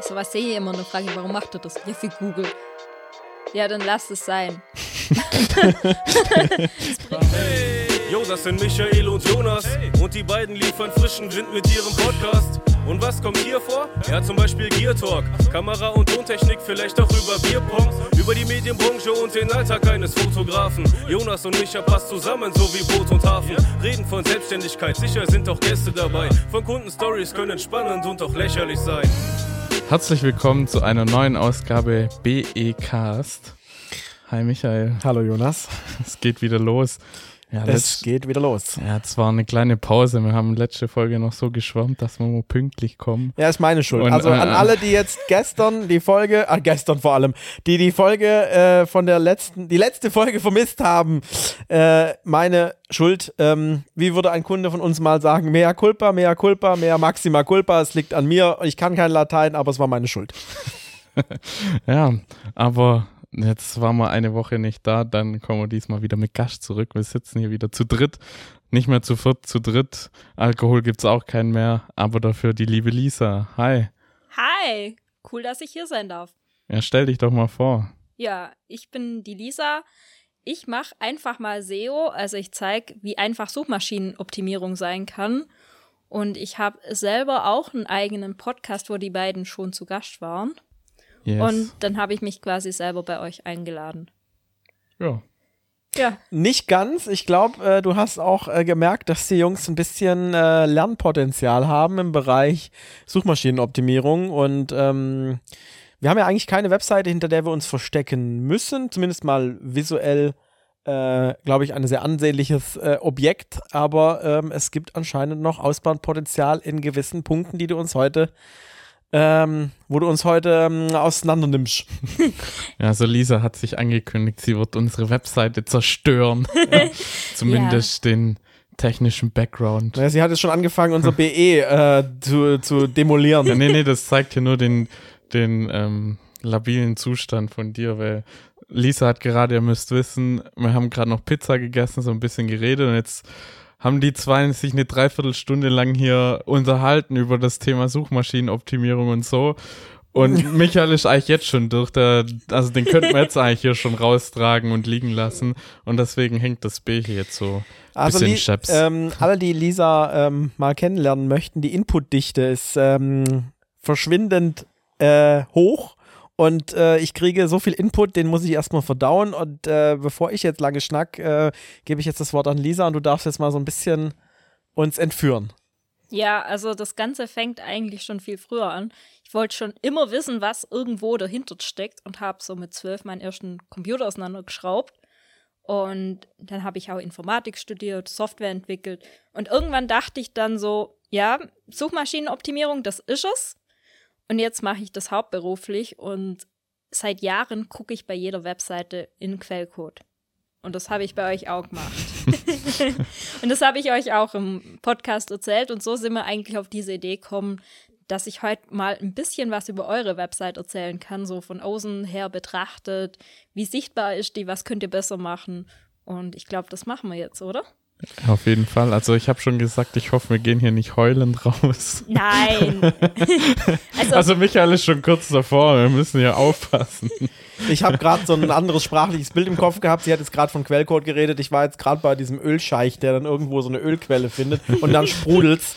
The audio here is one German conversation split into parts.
So was sehe ich immer und frage ich, warum macht er das? Ja, für Google. Ja, dann lass es sein. Hey, yo, das sind Michael und Jonas. Und die beiden liefern frischen Wind mit ihrem Podcast. Und was kommt hier vor? Ja, zum Beispiel Gear Talk. Kamera- und Tontechnik, vielleicht auch über Bierpong. Über die Medienbranche und den Alltag eines Fotografen. Jonas und Micha passt zusammen, so wie Boot und Hafen. Reden von Selbstständigkeit, sicher sind auch Gäste dabei. Von Kundenstories können spannend und auch lächerlich sein. Herzlich willkommen zu einer neuen Ausgabe BE-Cast. Hi Michael, Hallo Jonas. es geht wieder los. Ja, Es geht wieder los. ja, es war eine kleine Pause. Wir haben letzte Folge noch so geschwärmt, dass wir mal pünktlich kommen. Ja, ist meine Schuld. Und, also an äh, alle, die jetzt gestern die Folge, ah, gestern vor allem, die die Folge äh, von der letzten, die letzte Folge vermisst haben, äh, meine Schuld. Ähm, wie würde ein Kunde von uns mal sagen, mea culpa, mea culpa, mea maxima culpa, es liegt an mir. Ich kann kein Latein, aber es war meine Schuld. Ja, aber jetzt waren wir eine Woche nicht da, dann kommen wir diesmal wieder mit Gast zurück. Wir sitzen hier wieder zu dritt, nicht mehr zu viert, zu dritt. Alkohol gibt's auch keinen mehr, aber dafür die liebe Lisa. Hi. Hi, cool, dass ich hier sein darf. Ja, stell dich doch mal vor. Ja, ich bin die Lisa. Ich mache einfach mal SEO, also ich zeige, wie einfach Suchmaschinenoptimierung sein kann. Und ich habe selber auch einen eigenen Podcast, wo die beiden schon zu Gast waren. Yes. Und dann habe ich mich quasi selber bei euch eingeladen. ja. Ja, Nicht ganz. Ich glaube, äh, du hast auch äh, gemerkt, dass die Jungs ein bisschen äh, Lernpotenzial haben im Bereich Suchmaschinenoptimierung. Und ähm, wir haben ja eigentlich keine Webseite, hinter der wir uns verstecken müssen. Zumindest mal visuell, äh, glaube ich, ein sehr ansehnliches äh, Objekt. Aber ähm, es gibt anscheinend noch Ausbaupotenzial in gewissen Punkten, die du uns heute, ähm, wo du uns heute ähm, auseinander nimmst. Ja, also Lisa hat sich angekündigt, sie wird unsere Webseite zerstören. ja, zumindest den technischen Background. Ja, sie hat jetzt schon angefangen, unser BE äh, zu, zu demolieren. Ja, nee, nee, das zeigt hier nur den, den ähm, labilen Zustand von dir, weil Lisa hat gerade, ihr müsst wissen, wir haben gerade noch Pizza gegessen, so ein bisschen geredet und jetzt haben die zwei sich eine Dreiviertelstunde lang hier unterhalten über das Thema Suchmaschinenoptimierung und so. Und Michael ist eigentlich jetzt schon durch, der, also den könnten wir jetzt eigentlich hier schon raustragen und liegen lassen. Und deswegen hängt das B hier jetzt so ein Also bisschen scheps. ähm, alle, die Lisa ähm, mal kennenlernen möchten, die Inputdichte ist ähm, verschwindend äh, hoch und äh, ich kriege so viel Input, den muss ich erstmal verdauen und äh, bevor ich jetzt lange schnack, äh, gebe ich jetzt das Wort an Lisa und du darfst jetzt mal so ein bisschen uns entführen. Ja, also das Ganze fängt eigentlich schon viel früher an. Ich wollte schon immer wissen, was irgendwo dahinter steckt und habe so mit zwölf meinen ersten Computer auseinandergeschraubt. Und dann habe ich auch Informatik studiert, Software entwickelt. Und irgendwann dachte ich dann so, ja, Suchmaschinenoptimierung, das ist es. Und jetzt mache ich das hauptberuflich und seit Jahren gucke ich bei jeder Webseite in Quellcode. Und das habe ich bei euch auch gemacht. und das habe ich euch auch im Podcast erzählt. Und so sind wir eigentlich auf diese Idee gekommen, dass ich heute mal ein bisschen was über eure Website erzählen kann, so von außen her betrachtet. Wie sichtbar ist die, was könnt ihr besser machen? Und ich glaube, das machen wir jetzt, oder? Auf jeden Fall. Also ich habe schon gesagt, ich hoffe, wir gehen hier nicht heulend raus. Nein. also, Also Michael ist schon kurz davor, wir müssen ja aufpassen. Ich habe gerade so ein anderes sprachliches Bild im Kopf gehabt. Sie hat jetzt gerade von Quellcode geredet. Ich war jetzt gerade bei diesem Ölscheich, der dann irgendwo so eine Ölquelle findet und dann sprudelt's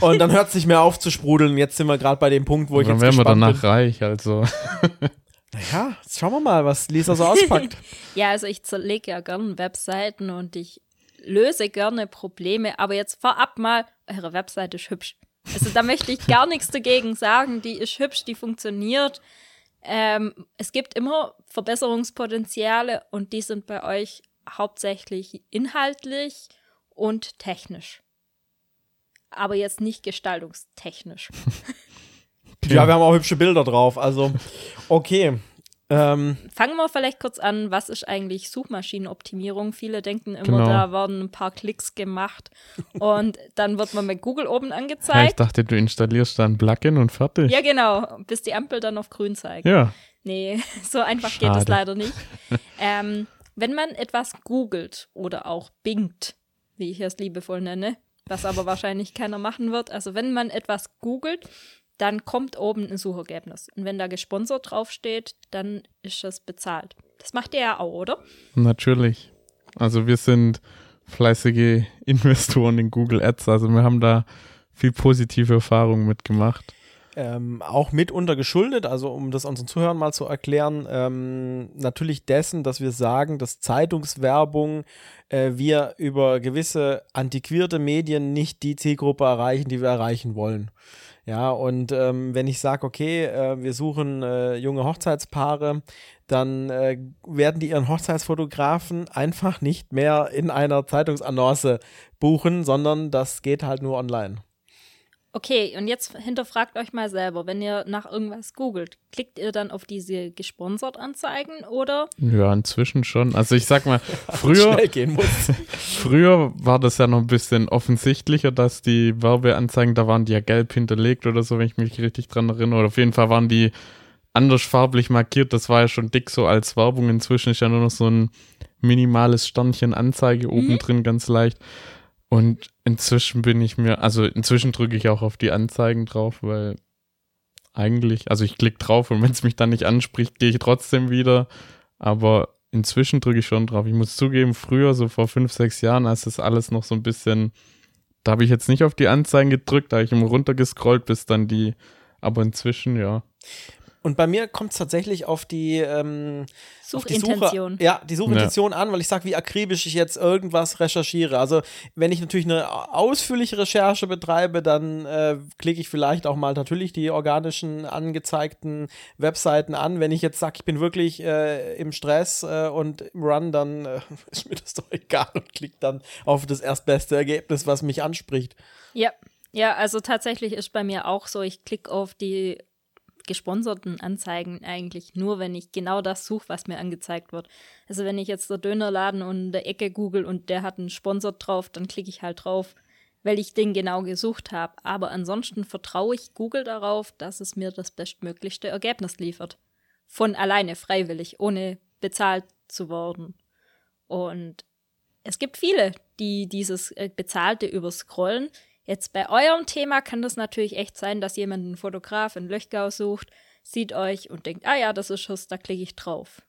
und dann hört es nicht mehr auf zu sprudeln. Jetzt sind wir gerade bei dem Punkt, wo ich Dann jetzt wären wir danach bin. reich, also. Ja, jetzt schauen wir mal, was Lisa so auspackt. ja, also ich zerlege ja gerne Webseiten und ich löse gerne Probleme. Aber jetzt vorab mal, eure Webseite ist hübsch. Also da möchte ich gar nichts dagegen sagen. Die ist hübsch, die funktioniert. Ähm, es gibt immer Verbesserungspotenziale und die sind bei euch hauptsächlich inhaltlich und technisch. Aber jetzt nicht gestaltungstechnisch. Ja, wir haben auch hübsche Bilder drauf. Also, okay. Ähm, Fangen wir vielleicht kurz an, was ist eigentlich Suchmaschinenoptimierung? Viele denken immer, Genau. da werden ein paar Klicks gemacht und dann wird man mit Google oben Ja, ich angezeigt. dachte, du installierst da ein Plugin und fertig. Ja, genau, bis die Ampel dann auf grün zeigt. Ja. Nee, so einfach geht es Schade. leider nicht. ähm, wenn man etwas googelt oder auch bingt, wie ich es liebevoll nenne, was aber wahrscheinlich keiner machen wird, also wenn man etwas googelt, dann kommt oben ein Suchergebnis. Und wenn da gesponsert draufsteht, dann ist das bezahlt. Das macht ihr ja auch, oder? Natürlich. Also wir sind fleißige Investoren in Google Ads. Also wir haben da viel positive Erfahrungen mitgemacht. Ähm, auch mitunter geschuldet, also um das unseren Zuhörern mal zu erklären, ähm, natürlich dessen, dass wir sagen, dass Zeitungswerbung äh, wir über gewisse antiquierte Medien nicht die Zielgruppe erreichen, die wir erreichen wollen. Ja, und ähm, wenn ich sage, okay, äh, wir suchen äh, junge Hochzeitspaare, dann äh, werden die ihren Hochzeitsfotografen einfach nicht mehr in einer Zeitungsannonce buchen, sondern das geht halt nur online. Okay, und jetzt hinterfragt euch mal selber, wenn ihr nach irgendwas googelt, klickt ihr dann auf diese gesponsert Anzeigen oder? Ja, inzwischen schon. Also ich sag mal, früher, Schnell gehen muss. früher war das ja noch ein bisschen offensichtlicher, dass die Werbeanzeigen, da waren die ja gelb hinterlegt oder so, wenn ich mich richtig dran erinnere. Oder auf jeden Fall waren die anders farblich markiert. Das war ja schon dick so als Werbung. Inzwischen ist ja nur noch so ein minimales Sternchen Anzeige oben drin, ganz leicht. Und inzwischen bin ich mir, also inzwischen drücke ich auch auf die Anzeigen drauf, weil eigentlich, also ich klicke drauf und wenn es mich dann nicht anspricht, gehe ich trotzdem wieder. Aber inzwischen drücke ich schon drauf. Ich muss zugeben, früher, so vor fünf, sechs Jahren, als das alles noch so ein bisschen, da habe ich jetzt nicht auf die Anzeigen gedrückt, da habe ich immer runtergescrollt, bis dann die, aber inzwischen, ja. Und bei mir kommt es tatsächlich auf die, ähm, auf die Suchintention. Suche, ja, die Suchintention an, weil ich sage, wie akribisch ich jetzt irgendwas recherchiere. Also wenn ich natürlich eine ausführliche Recherche betreibe, dann äh, klicke ich vielleicht auch mal natürlich die organischen angezeigten Webseiten an. Wenn ich jetzt sage, ich bin wirklich äh, im Stress äh, und im Run, dann äh, ist mir das doch egal und klicke dann auf das erstbeste Ergebnis, was mich anspricht. Ja. Ja, also tatsächlich ist bei mir auch so, ich klicke auf die gesponserten Anzeigen eigentlich nur, wenn ich genau das suche, was mir angezeigt wird. Also wenn ich jetzt der Dönerladen und der Ecke google und der hat einen Sponsor drauf, dann klicke ich halt drauf, weil ich den genau gesucht habe. Aber ansonsten vertraue ich Google darauf, dass es mir das bestmöglichste Ergebnis liefert. Von alleine, freiwillig, ohne bezahlt zu werden. Und es gibt viele, die dieses äh, Bezahlte überscrollen. Jetzt bei eurem Thema kann das natürlich echt sein, dass jemand einen Fotograf in Löchgau sucht, sieht euch und denkt, ah ja, das ist Schuss, da klicke ich drauf.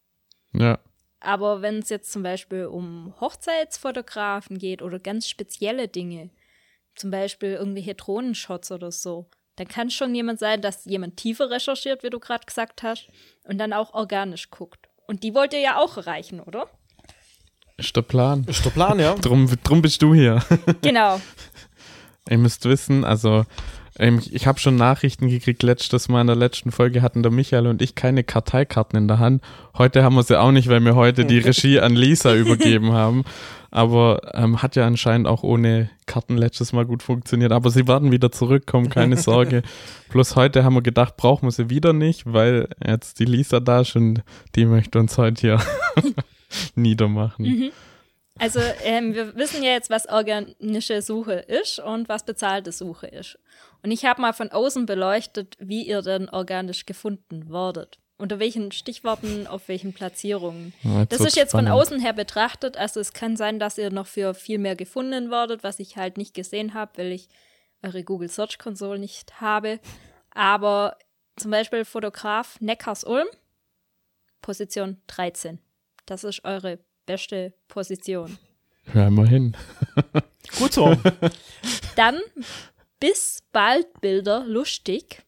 Ja. Aber wenn es jetzt zum Beispiel um Hochzeitsfotografen geht oder ganz spezielle Dinge, zum Beispiel irgendwelche Drohnenshots oder so, dann kann schon jemand sein, dass jemand tiefer recherchiert, wie du gerade gesagt hast, und dann auch organisch guckt. Und die wollt ihr ja auch erreichen, oder? Ist der Plan. Ist der Plan, ja? Drum, drum bist du hier. Genau. Ihr müsst wissen, also ähm, ich habe schon Nachrichten gekriegt, letztes Mal in der letzten Folge hatten der Michael und ich keine Karteikarten in der Hand. Heute haben wir sie auch nicht, weil wir heute die Regie an Lisa übergeben haben. Aber ähm, hat ja anscheinend auch ohne Karten letztes Mal gut funktioniert. Aber sie werden wieder zurückkommen, keine Sorge. Plus heute haben wir gedacht, brauchen wir sie wieder nicht, weil jetzt die Lisa da ist und die möchte uns heute hier niedermachen. Also ähm, wir wissen ja jetzt, was organische Suche ist und was bezahlte Suche ist. Und ich habe mal von außen beleuchtet, wie ihr denn organisch gefunden werdet. Unter welchen Stichworten, auf welchen Platzierungen. Ja, das ist jetzt von spannend. außen her betrachtet. Also es kann sein, dass ihr noch für viel mehr gefunden werdet, was ich halt nicht gesehen habe, weil ich eure Google Search Console nicht habe. Aber zum Beispiel Fotograf Neckars Ulm, Position 13. Das ist eure beste Position. Hör immerhin. Gut so. Dann bis bald Bilder lustig.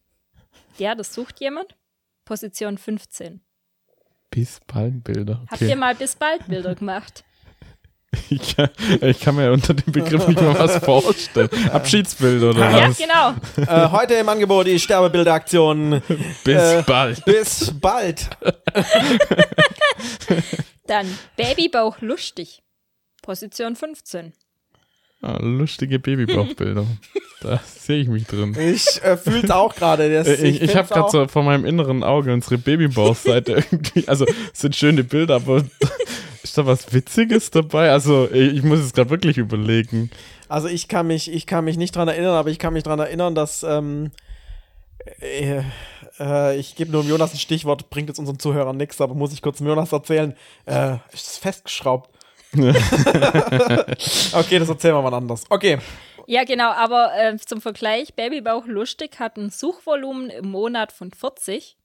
Ja, das sucht jemand. Position 15. Bis bald Bilder. Habt ihr Okay. mal bis bald Bilder gemacht? Ich, ich kann mir unter dem Begriff nicht mal was vorstellen. Abschiedsbilder oder Ja, was? genau. äh, heute im Angebot die Sterbebilderaktion. Bis Äh, bald. Bis bald. Dann Babybauch lustig. Position 15. Ah, lustige Babybauchbilder. da sehe ich mich drin. Ich äh, fühle es auch gerade. das- Äh, Ich, ich habe find's gerade so vor meinem inneren Auge unsere Babybauchseite irgendwie. Also, es sind schöne Bilder, aber ist da was Witziges dabei? Also, ich muss es gerade wirklich überlegen. Also ich kann mich, ich kann mich nicht dran erinnern, aber ich kann mich dran erinnern, dass ähm, äh, äh, ich gebe nur Jonas ein Stichwort, bringt jetzt unseren Zuhörern nichts, aber muss ich kurz Jonas erzählen. Äh, ist es festgeschraubt? okay, das erzählen wir mal anders. Okay. Ja, genau, aber äh, zum Vergleich, Babybauch lustig hat ein Suchvolumen im Monat von 40.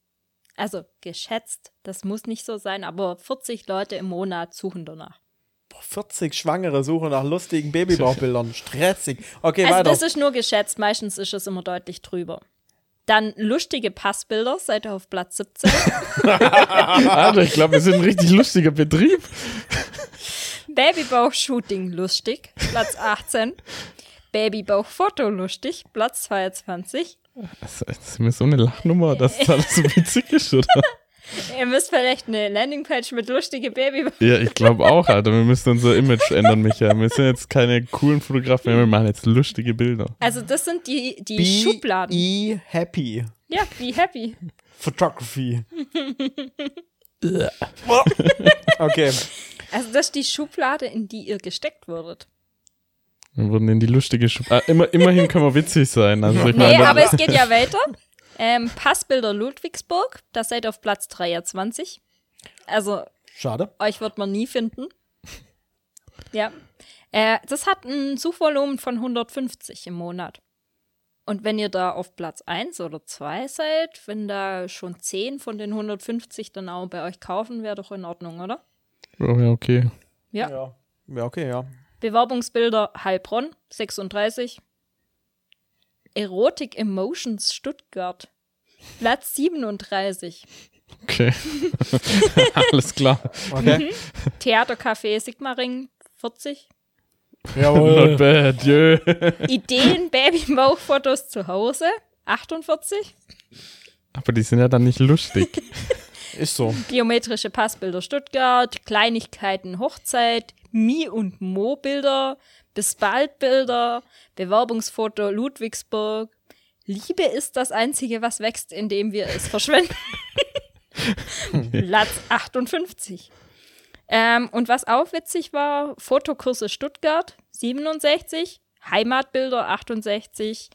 Also geschätzt, das muss nicht so sein, aber 40 Leute im Monat suchen danach. Boah, 40 Schwangere suchen nach lustigen Babybauchbildern. Stressig. Okay, Also weiter. das ist nur geschätzt, meistens ist es immer deutlich drüber. Dann lustige Passbilder, seid ihr auf Platz 17. Alter, ich glaube, wir sind ein richtig lustiger Betrieb. Babybauch-Shooting lustig, Platz 18. Babybauch-Foto lustig, Platz 22. Das ist mir so eine Lachnummer, dass das alles so witzig ist, oder? Ihr müsst vielleicht eine Landingpage mit lustige Babybauch. Ja, ich glaube auch, Alter. Wir müssen unser Image ändern, Micha. Wir sind jetzt keine coolen Fotografen, mehr, wir machen jetzt lustige Bilder. Also das sind die, die Be Schubladen. E happy. Ja, be happy. Photography. okay. Also das ist die Schublade, in die ihr gesteckt würdet. Wir wurden in die lustige Schub ah, immer, Immerhin können wir witzig sein. Also ich Nee, meine, aber es geht ja weiter. Ähm, Passbilder Ludwigsburg, da seid ihr auf Platz 23. Also Schade. euch wird man nie finden. Ja. Äh, das hat ein Suchvolumen von 150 im Monat. Und wenn ihr da auf Platz 1 oder 2 seid, wenn da schon 10 von den 150 dann auch bei euch kaufen, wäre doch in Ordnung, oder? oh, ja, okay. Ja. Ja. Ja, okay, ja. Bewerbungsbilder Heilbronn 36. Erotik Emotions Stuttgart Platz 37. Okay. Alles klar. Okay. Theatercafé Sigmaring 40. Not Jawohl. bad, jö. Ideen Babybauchfotos zu Hause 48. Aber die sind ja dann nicht lustig. Ist so. Biometrische Passbilder Stuttgart, Kleinigkeiten Hochzeit, Mi- und Mo-Bilder, bis bald Bilder, Bewerbungsfoto Ludwigsburg. Liebe ist das Einzige, was wächst, indem wir es verschwenden. Platz 58. Ähm, und was auch witzig war, Fotokurse Stuttgart 67, Heimatbilder 68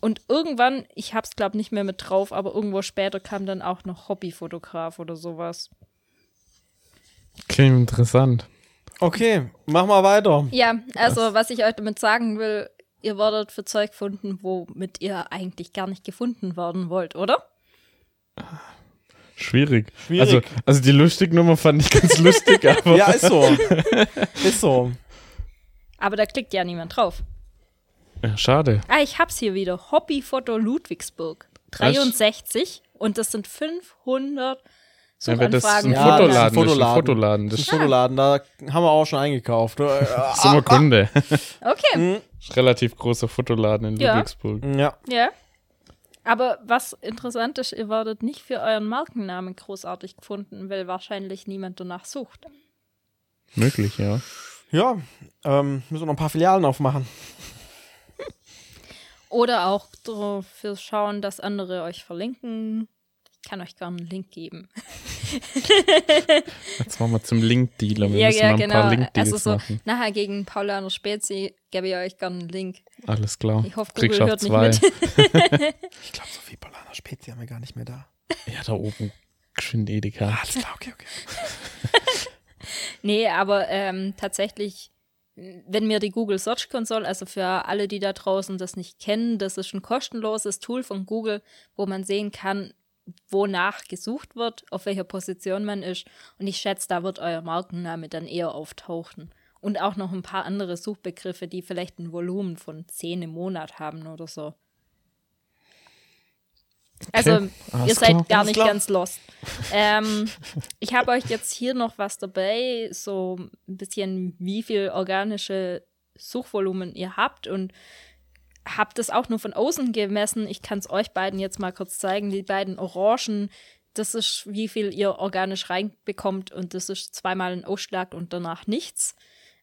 und irgendwann, ich hab's glaube nicht mehr mit drauf, aber irgendwo später kam dann auch noch Hobbyfotograf oder sowas. Klingt interessant. Okay, mach mal weiter. Ja, also was ich euch damit sagen will, ihr werdet für Zeug gefunden, womit ihr eigentlich gar nicht gefunden werden wollt, oder? Schwierig. Schwierig. Also, also die Lustig-Nummer fand ich ganz lustig, aber Ja, ist so. ist so. Aber da klickt ja niemand drauf. Ja, schade. Ah, ich hab's hier wieder. Hobbyfoto Ludwigsburg. 63 und das sind 500 Ja, das ist ein Ja, das ist ein Fotoladen. Das ist ein Fotoladen. Das Das ist ist ein Fotoladen, da haben wir auch schon eingekauft. Äh, sind wir Kunde. Okay, Das ist ein relativ großer Fotoladen in Ja. Ludwigsburg. Ja. ja. Aber was interessant ist, ihr werdet nicht für euren Markennamen großartig gefunden, weil wahrscheinlich niemand danach sucht. Möglich, ja. Ja, ähm, müssen wir noch ein paar Filialen aufmachen. Oder auch dafür schauen, dass andere euch verlinken. Ich kann euch gerne einen Link geben. Jetzt machen wir zum Link-Dealer. Wir ja, müssen ja, mal ein genau. paar Link-Deals Also so machen. nachher gegen Paula und Spezi gebe ich euch gerne einen Link. Alles klar. Ich hoffe, Google hört nicht zwei. mit. Ich glaube, so viel Polaner Spezi haben wir gar nicht mehr da. Ja, da oben. Geschwind Edeka. Alles klar, okay, okay. Nee, aber ähm, tatsächlich, wenn mir die Google Search Console, also für alle, die da draußen das nicht kennen, das ist ein kostenloses Tool von Google, wo man sehen kann, wonach gesucht wird, auf welcher Position man ist. Und ich schätze, da wird euer Markenname dann eher auftauchen. Und auch noch ein paar andere Suchbegriffe, die vielleicht ein Volumen von 10 im Monat haben oder so. Also, ihr alles seid klar. gar nicht klar. ganz lost. ähm, ich habe euch jetzt hier noch was dabei, so ein bisschen, wie viel organische Suchvolumen ihr habt und habe das auch nur von außen gemessen. Ich kann es euch beiden jetzt mal kurz zeigen. Die beiden Orangen, das ist, wie viel ihr organisch reinbekommt und das ist zweimal ein Ausschlag und danach nichts.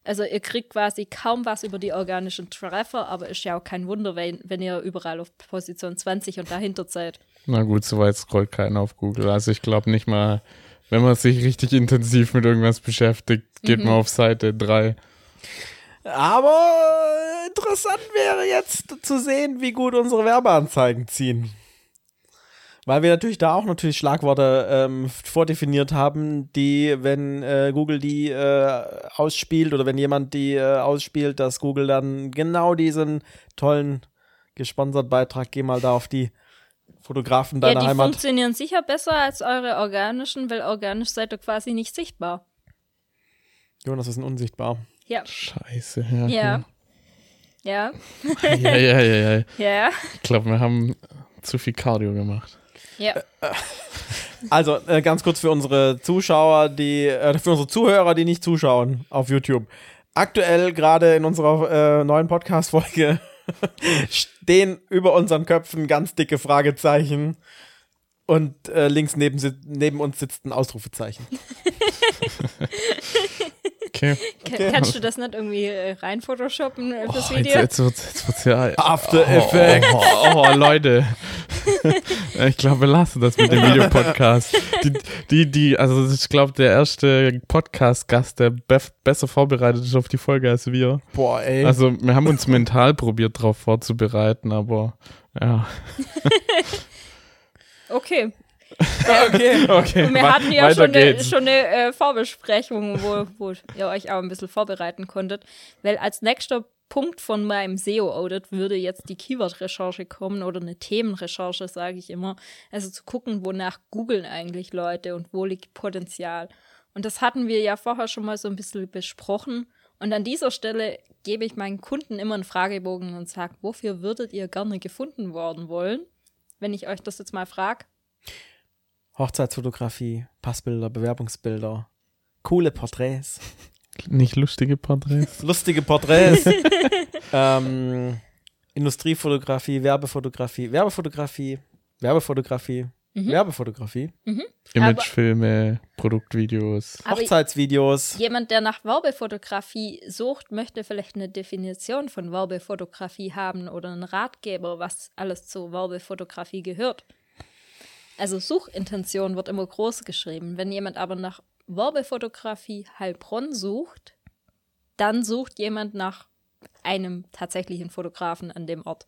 Also ihr kriegt quasi kaum was über die organischen Treffer, aber ist ja auch kein Wunder, wenn, wenn ihr überall auf Position 20 und dahinter seid. Na gut, soweit scrollt keiner auf Google. Also ich glaube nicht mal, wenn man sich richtig intensiv mit irgendwas beschäftigt, geht Mhm. man auf Seite 3. Aber äh, interessant wäre jetzt zu sehen, wie gut unsere Werbeanzeigen ziehen. Weil wir natürlich da auch natürlich Schlagworte ähm, vordefiniert haben, die, wenn äh, Google die äh, ausspielt oder wenn jemand die äh, ausspielt, dass Google dann genau diesen tollen gesponsert Beitrag, geh mal da auf die Fotografen deiner ja, die Heimat. funktionieren sicher besser als eure organischen, weil organisch seid ihr quasi nicht sichtbar. Jonas ist unsichtbar. Ja. Scheiße, ja. Ja. Ja. Ja, ja, ja, ja. Ja. Ich glaube, wir haben zu viel Cardio gemacht. Ja. Also äh, ganz kurz für unsere Zuschauer, die äh, für unsere Zuhörer, die nicht zuschauen auf YouTube. Aktuell gerade in unserer äh, neuen Podcast-Folge stehen über unseren Köpfen ganz dicke Fragezeichen und äh, links neben, neben uns sitzt ein Ausrufezeichen. Okay. Ka- Kannst du das nicht irgendwie äh, rein photoshoppen äh, fürs Oh, jetzt, Video? jetzt, wird's, jetzt wird's ja. After oh, Effects. Oh, oh, oh, Leute. ich glaube, wir lassen das mit dem Videopodcast. Die, die, die, also ich glaube, der erste Podcast-Gast, der bef- besser vorbereitet ist auf die Folge als wir. Boah, ey. Also, wir haben uns mental probiert, darauf vorzubereiten, aber ja. Okay. Okay. Okay. Und wir hatten ja schon eine, schon eine äh, Vorbesprechung, wo, wo ihr euch auch ein bisschen vorbereiten konntet. Weil als nächster Punkt von meinem SEO-Audit würde jetzt die Keyword-Recherche kommen oder eine Themenrecherche, sage ich immer. Also zu gucken, wonach googeln eigentlich Leute und wo liegt Potenzial. Und das hatten wir ja vorher schon mal so ein bisschen besprochen. Und an dieser Stelle gebe ich meinen Kunden immer einen Fragebogen und sage, wofür würdet ihr gerne gefunden worden wollen? Wenn ich euch das jetzt mal frage. Hochzeitsfotografie, Passbilder, Bewerbungsbilder, coole Porträts, Nicht lustige Porträts. lustige Porträts, ähm, Industriefotografie, Werbefotografie, Werbefotografie, Werbefotografie, Mhm. Werbefotografie, Imagefilme, Produktvideos. Hochzeitsvideos. Jemand, der nach Werbefotografie sucht, möchte vielleicht eine Definition von Werbefotografie haben oder einen Ratgeber, was alles zur Werbefotografie gehört. Also Suchintention wird immer groß geschrieben. Wenn jemand aber nach Werbefotografie Heilbronn sucht, dann sucht jemand nach einem tatsächlichen Fotografen an dem Ort.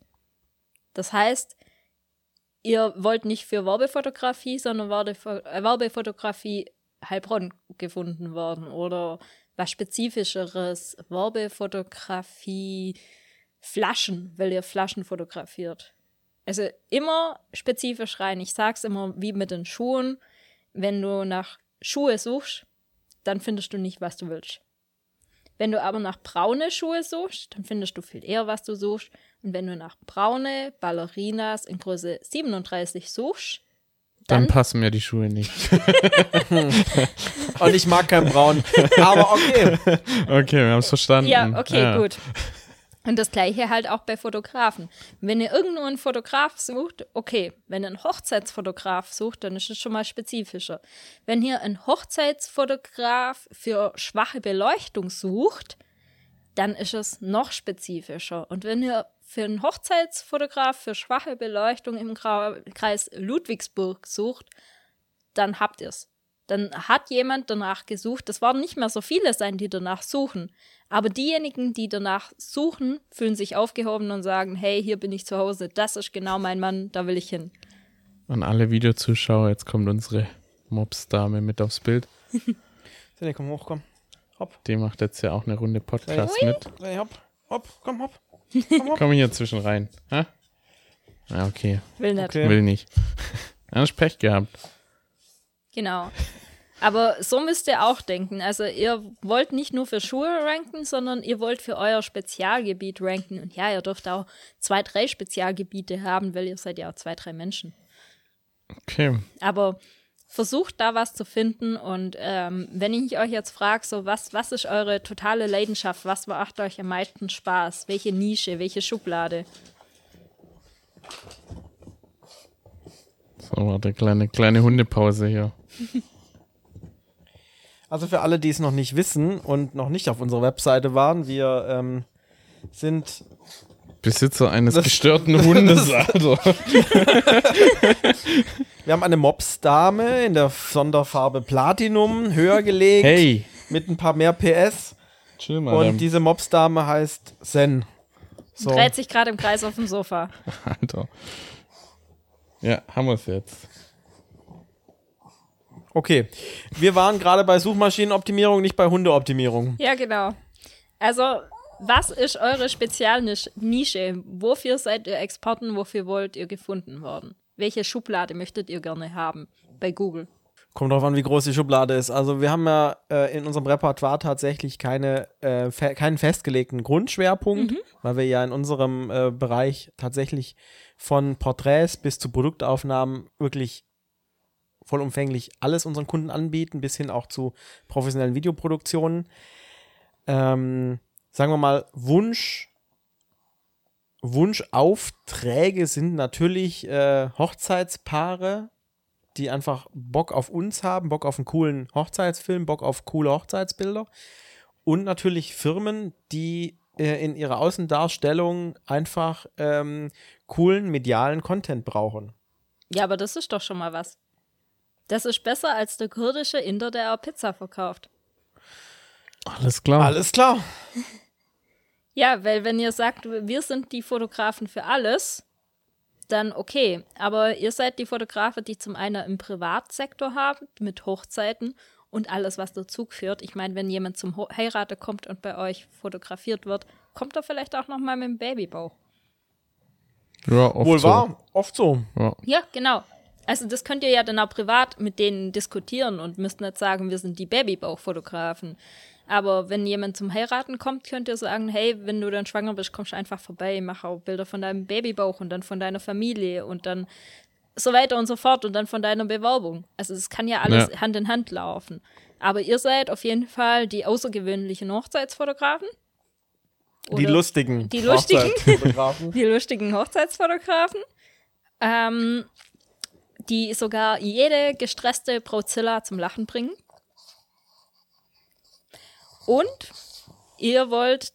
Das heißt, ihr wollt nicht für Werbefotografie, sondern äh, Werbefotografie Heilbronn gefunden worden oder was Spezifischeres, Werbefotografie, Flaschen, weil ihr Flaschen fotografiert. Also immer spezifisch rein. Ich sag's immer wie mit den Schuhen. Wenn du nach Schuhe suchst, dann findest du nicht, was du willst. Wenn du aber nach braune Schuhe suchst, dann findest du viel eher, was du suchst. Und wenn du nach braune Ballerinas in Größe 37 suchst, Dann dann passen mir die Schuhe nicht. Und ich mag kein Braun. Aber okay. Okay, wir haben es verstanden. Ja, okay, Ja. gut. Und das gleiche halt auch bei Fotografen. Wenn ihr irgendwo einen Fotograf sucht, okay, wenn ihr einen Hochzeitsfotograf sucht, dann ist es schon mal spezifischer. Wenn ihr einen Hochzeitsfotograf für schwache Beleuchtung sucht, dann ist es noch spezifischer. Und wenn ihr für einen Hochzeitsfotograf für schwache Beleuchtung im Kreis Ludwigsburg sucht, dann habt ihr es. Dann hat jemand danach gesucht. Das werden nicht mehr so viele sein, die danach suchen. Aber diejenigen, die danach suchen, fühlen sich aufgehoben und sagen, hey, hier bin ich zu Hause. Das ist genau mein Mann, da will ich hin. An alle Videozuschauer, jetzt kommt unsere Mobsdame mit aufs Bild. Sene, komm hoch, komm. Hopp. Die macht jetzt ja auch eine Runde Podcast Ui. mit. Sene, hopp. Hopp, komm, hopp. Komm hier zwischen rein. Ha? Ja, okay. Will nicht. Okay. Will nicht. Hast Pech gehabt. Genau. Aber so müsst ihr auch denken. Also ihr wollt nicht nur für Schuhe ranken, sondern ihr wollt für euer Spezialgebiet ranken. Und ja, ihr dürft auch zwei, drei Spezialgebiete haben, weil ihr seid ja auch zwei, drei Menschen. Okay. Aber versucht da was zu finden. Und ähm, wenn ich euch jetzt frage, so was, was ist eure totale Leidenschaft? Was macht euch am meisten Spaß? Welche Nische, welche Schublade? So, warte, kleine, kleine Hundepause hier. Also für alle, die es noch nicht wissen und noch nicht auf unserer Webseite waren, wir ähm, sind Besitzer eines Das- gestörten Hundes, Alter. Wir haben eine Mops-Dame in der Sonderfarbe Platinum, höher gelegt, Hey, mit ein paar mehr PS. chill mal. Und dein- diese Mops-Dame heißt Zen. So. Dreht sich gerade im Kreis auf dem Sofa. Alter. Ja, haben wir es jetzt. Okay. Wir waren gerade bei Suchmaschinenoptimierung, nicht bei Hundeoptimierung. Ja, genau. Also, was ist eure Spezialnische? Wofür seid ihr Experten? Wofür wollt ihr gefunden werden? Welche Schublade möchtet ihr gerne haben bei Google? Kommt drauf an, wie groß die Schublade ist. Also wir haben ja äh, in unserem Repertoire tatsächlich keine, äh, fe keinen festgelegten Grundschwerpunkt, weil wir ja in unserem äh, Bereich tatsächlich von Porträts bis zu Produktaufnahmen wirklich vollumfänglich alles unseren Kunden anbieten, bis hin auch zu professionellen Videoproduktionen. Ähm, sagen wir mal, Wunsch, Wunschaufträge sind natürlich äh, Hochzeitspaare, die einfach Bock auf uns haben, Bock auf einen coolen Hochzeitsfilm, Bock auf coole Hochzeitsbilder. Und natürlich Firmen, die äh, in ihrer Außendarstellung einfach ähm, coolen medialen Content brauchen. Ja, aber das ist doch schon mal was. Das ist besser als der kurdische Inder, der auch Pizza verkauft. Alles klar. Alles klar. Ja, weil wenn ihr sagt, wir sind die Fotografen für alles, dann okay. Aber ihr seid die Fotografen, die zum einen im Privatsektor haben, mit Hochzeiten und alles, was dazu führt. Ich meine, wenn jemand zum Ho Heirate kommt und bei euch fotografiert wird, kommt er vielleicht auch noch mal mit dem Babybauch. Ja, oft Wohl so. wahr, oft so. Ja. Ja, genau. Also das könnt ihr ja dann auch privat mit denen diskutieren und müsst nicht sagen, wir sind die Babybauchfotografen. Aber wenn jemand zum Heiraten kommt, könnt ihr sagen, hey, wenn du dann schwanger bist, kommst du einfach vorbei, mach auch Bilder von deinem Babybauch und dann von deiner Familie und dann so weiter und so fort und dann von deiner Bewerbung. Also es kann ja alles Ja. Hand in Hand laufen. Aber ihr seid auf jeden Fall die außergewöhnlichen Hochzeitsfotografen. Die lustigen. Die lustigen. Hochzeitsfotografen. die lustigen Hochzeitsfotografen, ähm, die sogar jede gestresste Brauzilla zum Lachen bringen. Und ihr wollt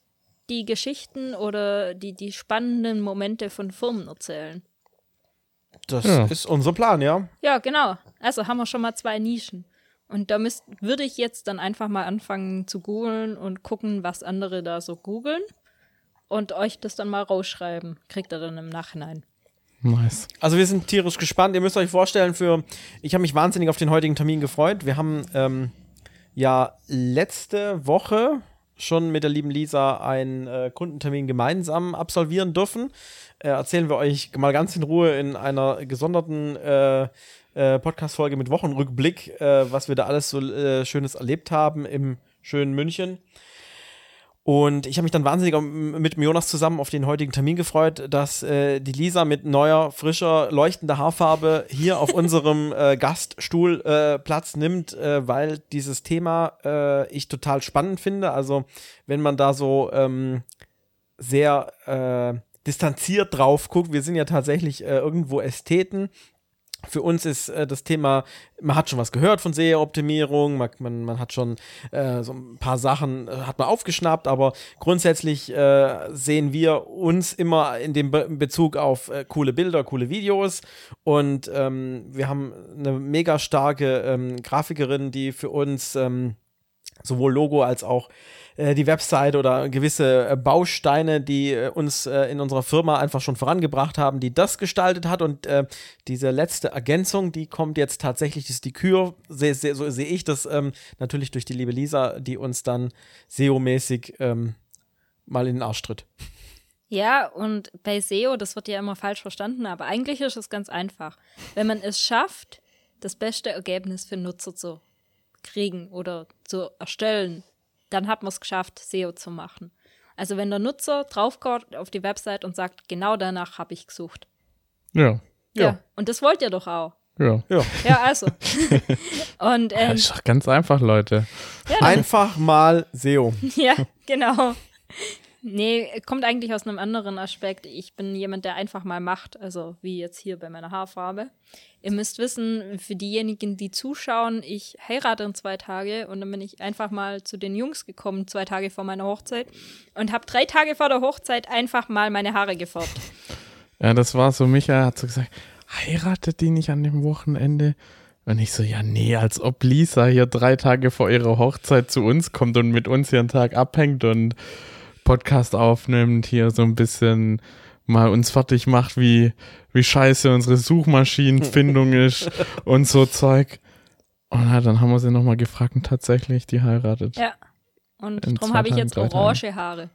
die Geschichten oder die, die spannenden Momente von Firmen erzählen. Das Ja. ist unser Plan, ja. Ja, genau. Also haben wir schon mal zwei Nischen. Und da müsst, würde ich jetzt dann einfach mal anfangen zu googeln und gucken, was andere da so googeln. Und euch das dann mal rausschreiben. Kriegt ihr dann im Nachhinein. Nice. Also wir sind tierisch gespannt. Ihr müsst euch vorstellen, für ich habe mich wahnsinnig auf den heutigen Termin gefreut. Wir haben ähm, ja letzte Woche schon mit der lieben Lisa einen äh, Kundentermin gemeinsam absolvieren dürfen. Äh, erzählen wir euch mal ganz in Ruhe in einer gesonderten äh, äh, Podcast-Folge mit Wochenrückblick, äh, was wir da alles so äh, Schönes erlebt haben im schönen München. Und ich habe mich dann wahnsinnig mit Jonas zusammen auf den heutigen Termin gefreut, dass äh, die Lisa mit neuer, frischer, leuchtender Haarfarbe hier auf unserem äh, Gaststuhl äh, Platz nimmt, äh, weil dieses Thema äh, ich total spannend finde. Also wenn man da so ähm, sehr äh, distanziert drauf guckt, wir sind ja tatsächlich äh, irgendwo Ästheten. Für uns ist äh, das Thema, man hat schon was gehört von SEO-Optimierung, man, man, man hat schon äh, so ein paar Sachen, äh, hat man aufgeschnappt, aber grundsätzlich äh, sehen wir uns immer in dem Be Bezug auf äh, coole Bilder, coole Videos. Und ähm, wir haben eine mega starke ähm, Grafikerin, die für uns ähm, sowohl Logo als auch äh, die Website oder gewisse äh, Bausteine, die äh, uns äh, in unserer Firma einfach schon vorangebracht haben, die das gestaltet hat. Und äh, diese letzte Ergänzung, die kommt jetzt tatsächlich, das ist die Kür, so sehe ich das ähm, natürlich durch die liebe Lisa, die uns dann SEO-mäßig ähm, mal in den Arsch tritt. Ja, und bei SEO, das wird ja immer falsch verstanden, aber eigentlich ist es ganz einfach. Wenn man es schafft, das beste Ergebnis für Nutzer zu kriegen oder zu erstellen, dann hat man es geschafft, SEO zu machen. Also wenn der Nutzer draufkommt auf die Website und sagt, genau danach habe ich gesucht. Ja. Ja. Und das wollt ihr doch auch. Ja. Ja. Ja, also. und Das ähm, ist doch ganz einfach, Leute. ja, Einfach mal SEO. Ja, genau. Nee, kommt eigentlich aus einem anderen Aspekt. Ich bin jemand, der einfach mal macht, also wie jetzt hier bei meiner Haarfarbe. Ihr müsst wissen, für diejenigen, die zuschauen, ich heirate in zwei Tage und dann bin ich einfach mal zu den Jungs gekommen, zwei Tage vor meiner Hochzeit und habe drei Tage vor der Hochzeit einfach mal meine Haare gefärbt. Ja, das war so, Michael hat so gesagt, heiratet die nicht an dem Wochenende? Und ich so, ja, nee, als ob Lisa hier drei Tage vor ihrer Hochzeit zu uns kommt und mit uns hier einen Tag abhängt und Podcast aufnimmt, hier so ein bisschen mal uns fertig macht, wie, wie scheiße unsere Suchmaschinenfindung ist und so Zeug. Oh na, dann haben wir sie nochmal gefragt und tatsächlich, die heiratet. Ja. Und In darum habe ich jetzt orange Haare.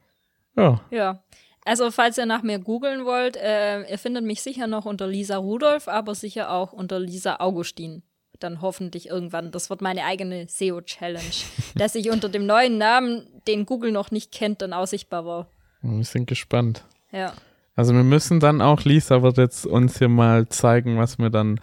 Ja. Ja. Also, falls ihr nach mir googeln wollt, äh, ihr findet mich sicher noch unter Lisa Rudolph, aber sicher auch unter Lisa Augustin. Dann hoffentlich irgendwann. Das wird meine eigene SEO-Challenge. dass ich unter dem neuen Namen, den Google noch nicht kennt, dann auch sichtbar war. Wir sind gespannt. Ja. Also wir müssen dann auch, Lisa wird jetzt uns hier mal zeigen, was wir dann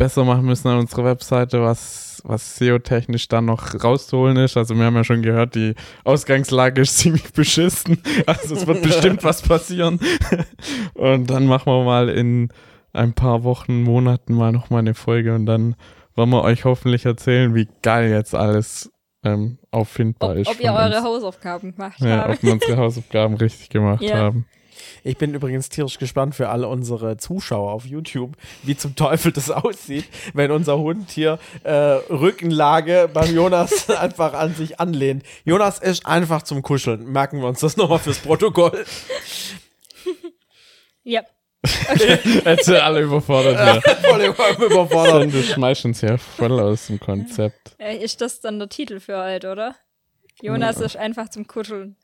besser machen müssen an unserer Webseite, was, was SEO-technisch dann noch rauszuholen ist. Also wir haben ja schon gehört, die Ausgangslage ist ziemlich beschissen. Also es wird bestimmt was passieren. Und dann machen wir mal in ein paar Wochen, Monaten mal noch mal eine Folge und dann wollen wir euch hoffentlich erzählen, wie geil jetzt alles ähm, auffindbar Ob, ist. ob ihr eure uns. Hausaufgaben gemacht ja, habt. ob wir unsere Hausaufgaben richtig gemacht Ja. haben. Ich bin übrigens tierisch gespannt für alle unsere Zuschauer auf YouTube, wie zum Teufel das aussieht, wenn unser Hund hier äh, Rückenlage beim Jonas einfach an sich anlehnt. Jonas ist einfach zum Kuscheln. Merken wir uns das nochmal fürs Protokoll. Ja. Jetzt sind alle überfordert. Ja. Voll über- überfordert. Du schmeißt uns ja voll aus dem Konzept. Äh, ist das dann der Titel für heute, oder? Jonas ist einfach zum Kuscheln.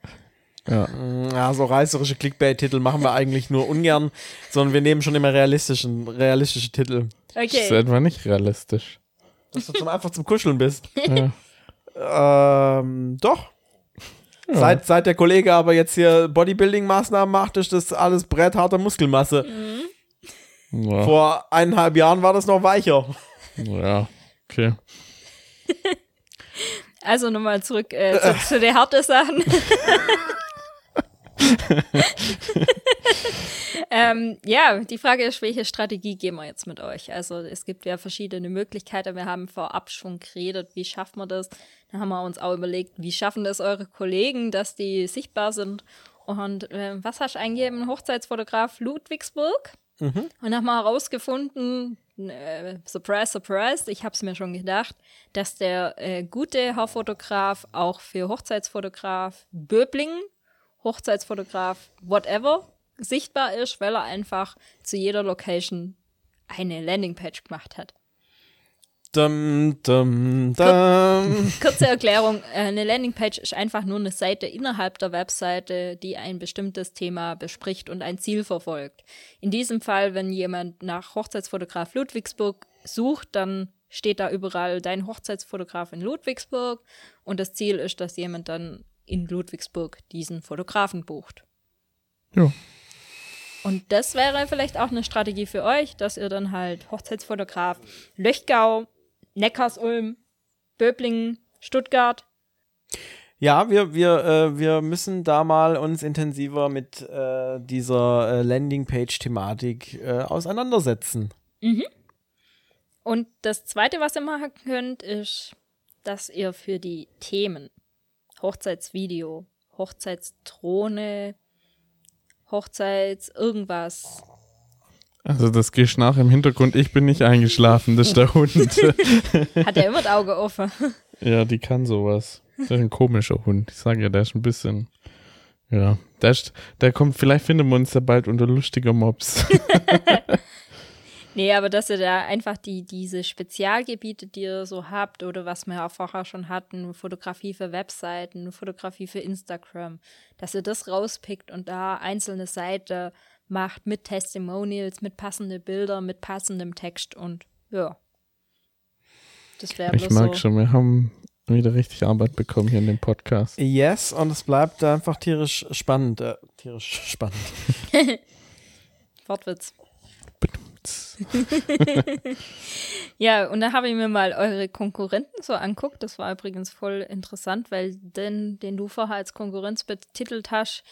Ja. Ja, so reißerische Clickbait-Titel machen wir eigentlich nur ungern, sondern wir nehmen schon immer realistischen, realistische Titel. Das ist Okay. etwa nicht realistisch. Dass du zum, einfach zum Kuscheln bist. Ja. Ähm, doch. Seit, seit der Kollege aber jetzt hier Bodybuilding-Maßnahmen macht, ist das alles brettharter Muskelmasse. Ja. Vor eineinhalb Jahren war das noch weicher. ja. Okay. Also nochmal zurück äh, zu, zu den harten Sachen. ähm, ja, die Frage ist, welche Strategie gehen wir jetzt mit euch? Also es gibt ja verschiedene Möglichkeiten. Wir haben vorab schon geredet, wie schaffen wir das? Dann haben wir uns auch überlegt, wie schaffen das eure Kollegen, dass die sichtbar sind? Und äh, was hast du eingegeben? Hochzeitsfotograf Ludwigsburg? Und dann haben wir herausgefunden, äh, surprise, surprise, ich habe es mir schon gedacht, dass der äh, gute Haarfotograf auch für Hochzeitsfotograf Böblingen, Hochzeitsfotograf whatever, sichtbar ist, weil er einfach zu jeder Location eine Landingpage gemacht hat. Dum, dum, dum. Kurze Erklärung, äh, eine Landingpage ist einfach nur eine Seite innerhalb der Webseite, die ein bestimmtes Thema bespricht und ein Ziel verfolgt. In diesem Fall, wenn jemand nach Hochzeitsfotograf Ludwigsburg sucht, dann steht da überall dein Hochzeitsfotograf in Ludwigsburg und das Ziel ist, dass jemand dann in Ludwigsburg diesen Fotografen bucht. Ja. Und das wäre vielleicht auch eine Strategie für euch, dass ihr dann halt Hochzeitsfotograf Löchgau, Neckarsulm, Böblingen, Stuttgart. Ja, wir, wir, äh, wir müssen da mal uns intensiver mit äh, dieser äh, Landingpage-Thematik äh, auseinandersetzen. Und das zweite, was ihr machen könnt, ist, dass ihr für die Themen Hochzeitsvideo, Hochzeitsdrohne, Hochzeits irgendwas. Also das gehst nach im Hintergrund. Ich bin nicht eingeschlafen, das ist der Hund. Hat er immer das Auge offen. ja, die kann sowas. Das ist ein komischer Hund. Ich sage ja, der ist ein bisschen. Ja, der, ist, der kommt, vielleicht finden wir uns ja bald unter lustiger Mobs. Nee, aber dass ihr da einfach die, diese Spezialgebiete, die ihr so habt, oder was wir auch vorher schon hatten, Fotografie für Webseiten, Fotografie für Instagram, dass ihr das rauspickt und da einzelne Seiten macht mit Testimonials, mit passenden Bildern, mit passendem Text und ja. Das wäre Ich mag so. schon, wir haben wieder richtig Arbeit bekommen hier in dem Podcast. Yes, und es bleibt einfach tierisch spannend. Äh, tierisch spannend. Wortwitz. Ja, und da habe ich mir mal eure Konkurrenten so anguckt. Das war übrigens voll interessant, weil den, den du vorher als Konkurrenz betitelt hast,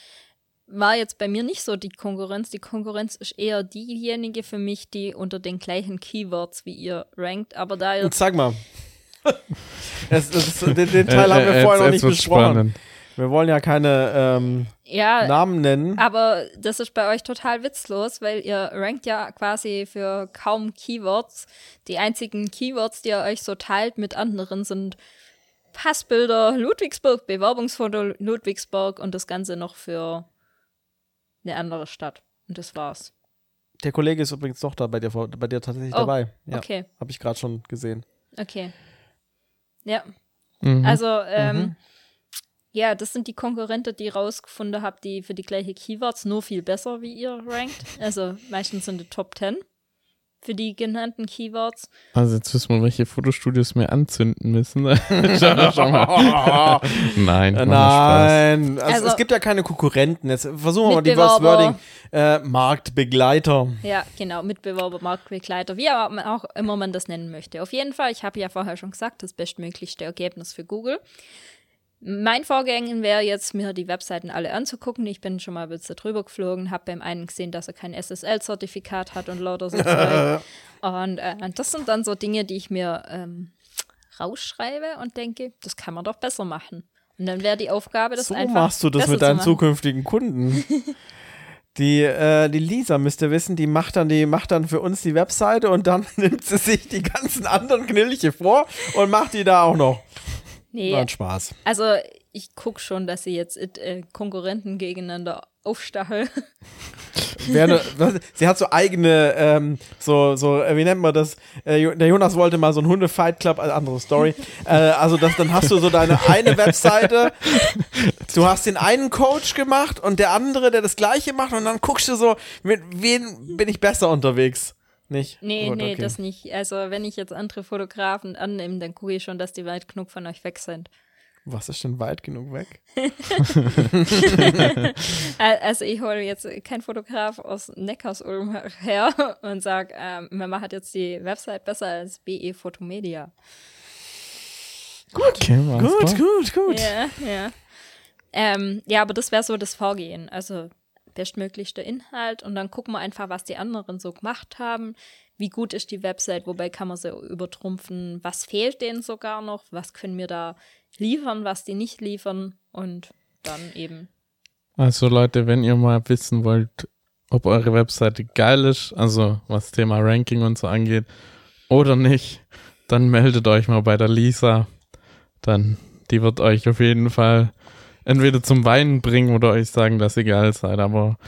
war jetzt bei mir nicht so die Konkurrenz. Die Konkurrenz ist eher diejenige für mich, die unter den gleichen Keywords wie ihr rankt. Aber da ihr Und sag mal. es, es, den, den Teil haben wir Äh, äh, vorher noch jetzt nicht besprochen. spannend. Wir wollen ja keine ähm, ja, Namen nennen. Aber das ist bei euch total witzlos, weil ihr rankt ja quasi für kaum Keywords. Die einzigen Keywords, die ihr euch so teilt mit anderen, sind Passbilder Ludwigsburg, Bewerbungsfoto Ludwigsburg und das Ganze noch für eine andere Stadt. Und das war's. Der Kollege ist übrigens doch da bei dir, bei dir tatsächlich Oh, dabei. Ja, Okay, Habe ich gerade schon gesehen. okay. Ja. Mhm. Also, ähm, Mhm. ja, das sind die Konkurrenten, die ich rausgefunden habe, die für die gleiche Keywords nur viel besser wie ihr rankt. Also meistens sind die Top 10 für die genannten Keywords. Also jetzt wissen wir, welche Fotostudios wir anzünden müssen. schau, schau mal. Nein, Äh. Nein, also, Also- es gibt ja keine Konkurrenten. Jetzt versuchen wir mal die. Wording. Äh, Marktbegleiter. Ja, genau, Mitbewerber, Marktbegleiter, wie auch immer man das nennen möchte. Auf jeden Fall, ich habe ja vorher schon gesagt, das bestmöglichste Ergebnis für Google. Mein Vorgängen wäre jetzt, mir die Webseiten alle anzugucken. Ich bin schon mal ein bisschen drüber geflogen, habe beim einen gesehen, dass er kein SSL-Zertifikat hat und lauter so Zeug. Und äh, das sind dann so Dinge, die ich mir ähm, rausschreibe und denke, das kann man doch besser machen. Und dann wäre die Aufgabe, das so einfach machst du das mit deinen zukünftigen Kunden. Die, äh, die Lisa, müsst ihr wissen, die macht, dann, die macht dann für uns die Webseite und dann nimmt sie sich die ganzen anderen Knilche vor und macht die da auch noch. Nee, War ein Spaß. Also ich gucke schon, dass sie jetzt äh, Konkurrenten gegeneinander aufstacheln. Ne, sie hat so eigene, ähm, so, so, äh, wie nennt man das? Äh, der Jonas wollte mal so einen Hunde-Fight Club, äh, andere Story. äh, also das, dann hast du so deine eine Webseite, du hast den einen Coach gemacht und der andere, der das gleiche macht und dann guckst du so, mit wen bin ich besser unterwegs? Nicht? Nee, Gut, nee, okay. das nicht. Also wenn ich jetzt andere Fotografen annehme, dann gucke ich schon, dass die weit genug von euch weg sind. Was ist denn weit genug weg? Äh, Also ich hole jetzt keinen Fotograf aus Neckarsulm her und sage, ähm, man macht jetzt die Website besser als BE Photomedia. Okay, was Gut, gut, gut. Ja, ja. Ähm, ja, aber das wäre so das Vorgehen. Also bestmöglichster Inhalt und dann gucken wir einfach, was die anderen so gemacht haben. Wie gut ist die Website, wobei kann man sie übertrumpfen, was fehlt denen sogar noch, was können wir da liefern, was die nicht liefern und dann eben. Also Leute, wenn ihr mal wissen wollt, ob eure Webseite geil ist, also was Thema Ranking und so angeht, oder nicht, dann meldet euch mal bei der Lisa. Dann, die wird euch auf jeden Fall entweder zum Weinen bringen oder euch sagen, dass ihr geil seid, aber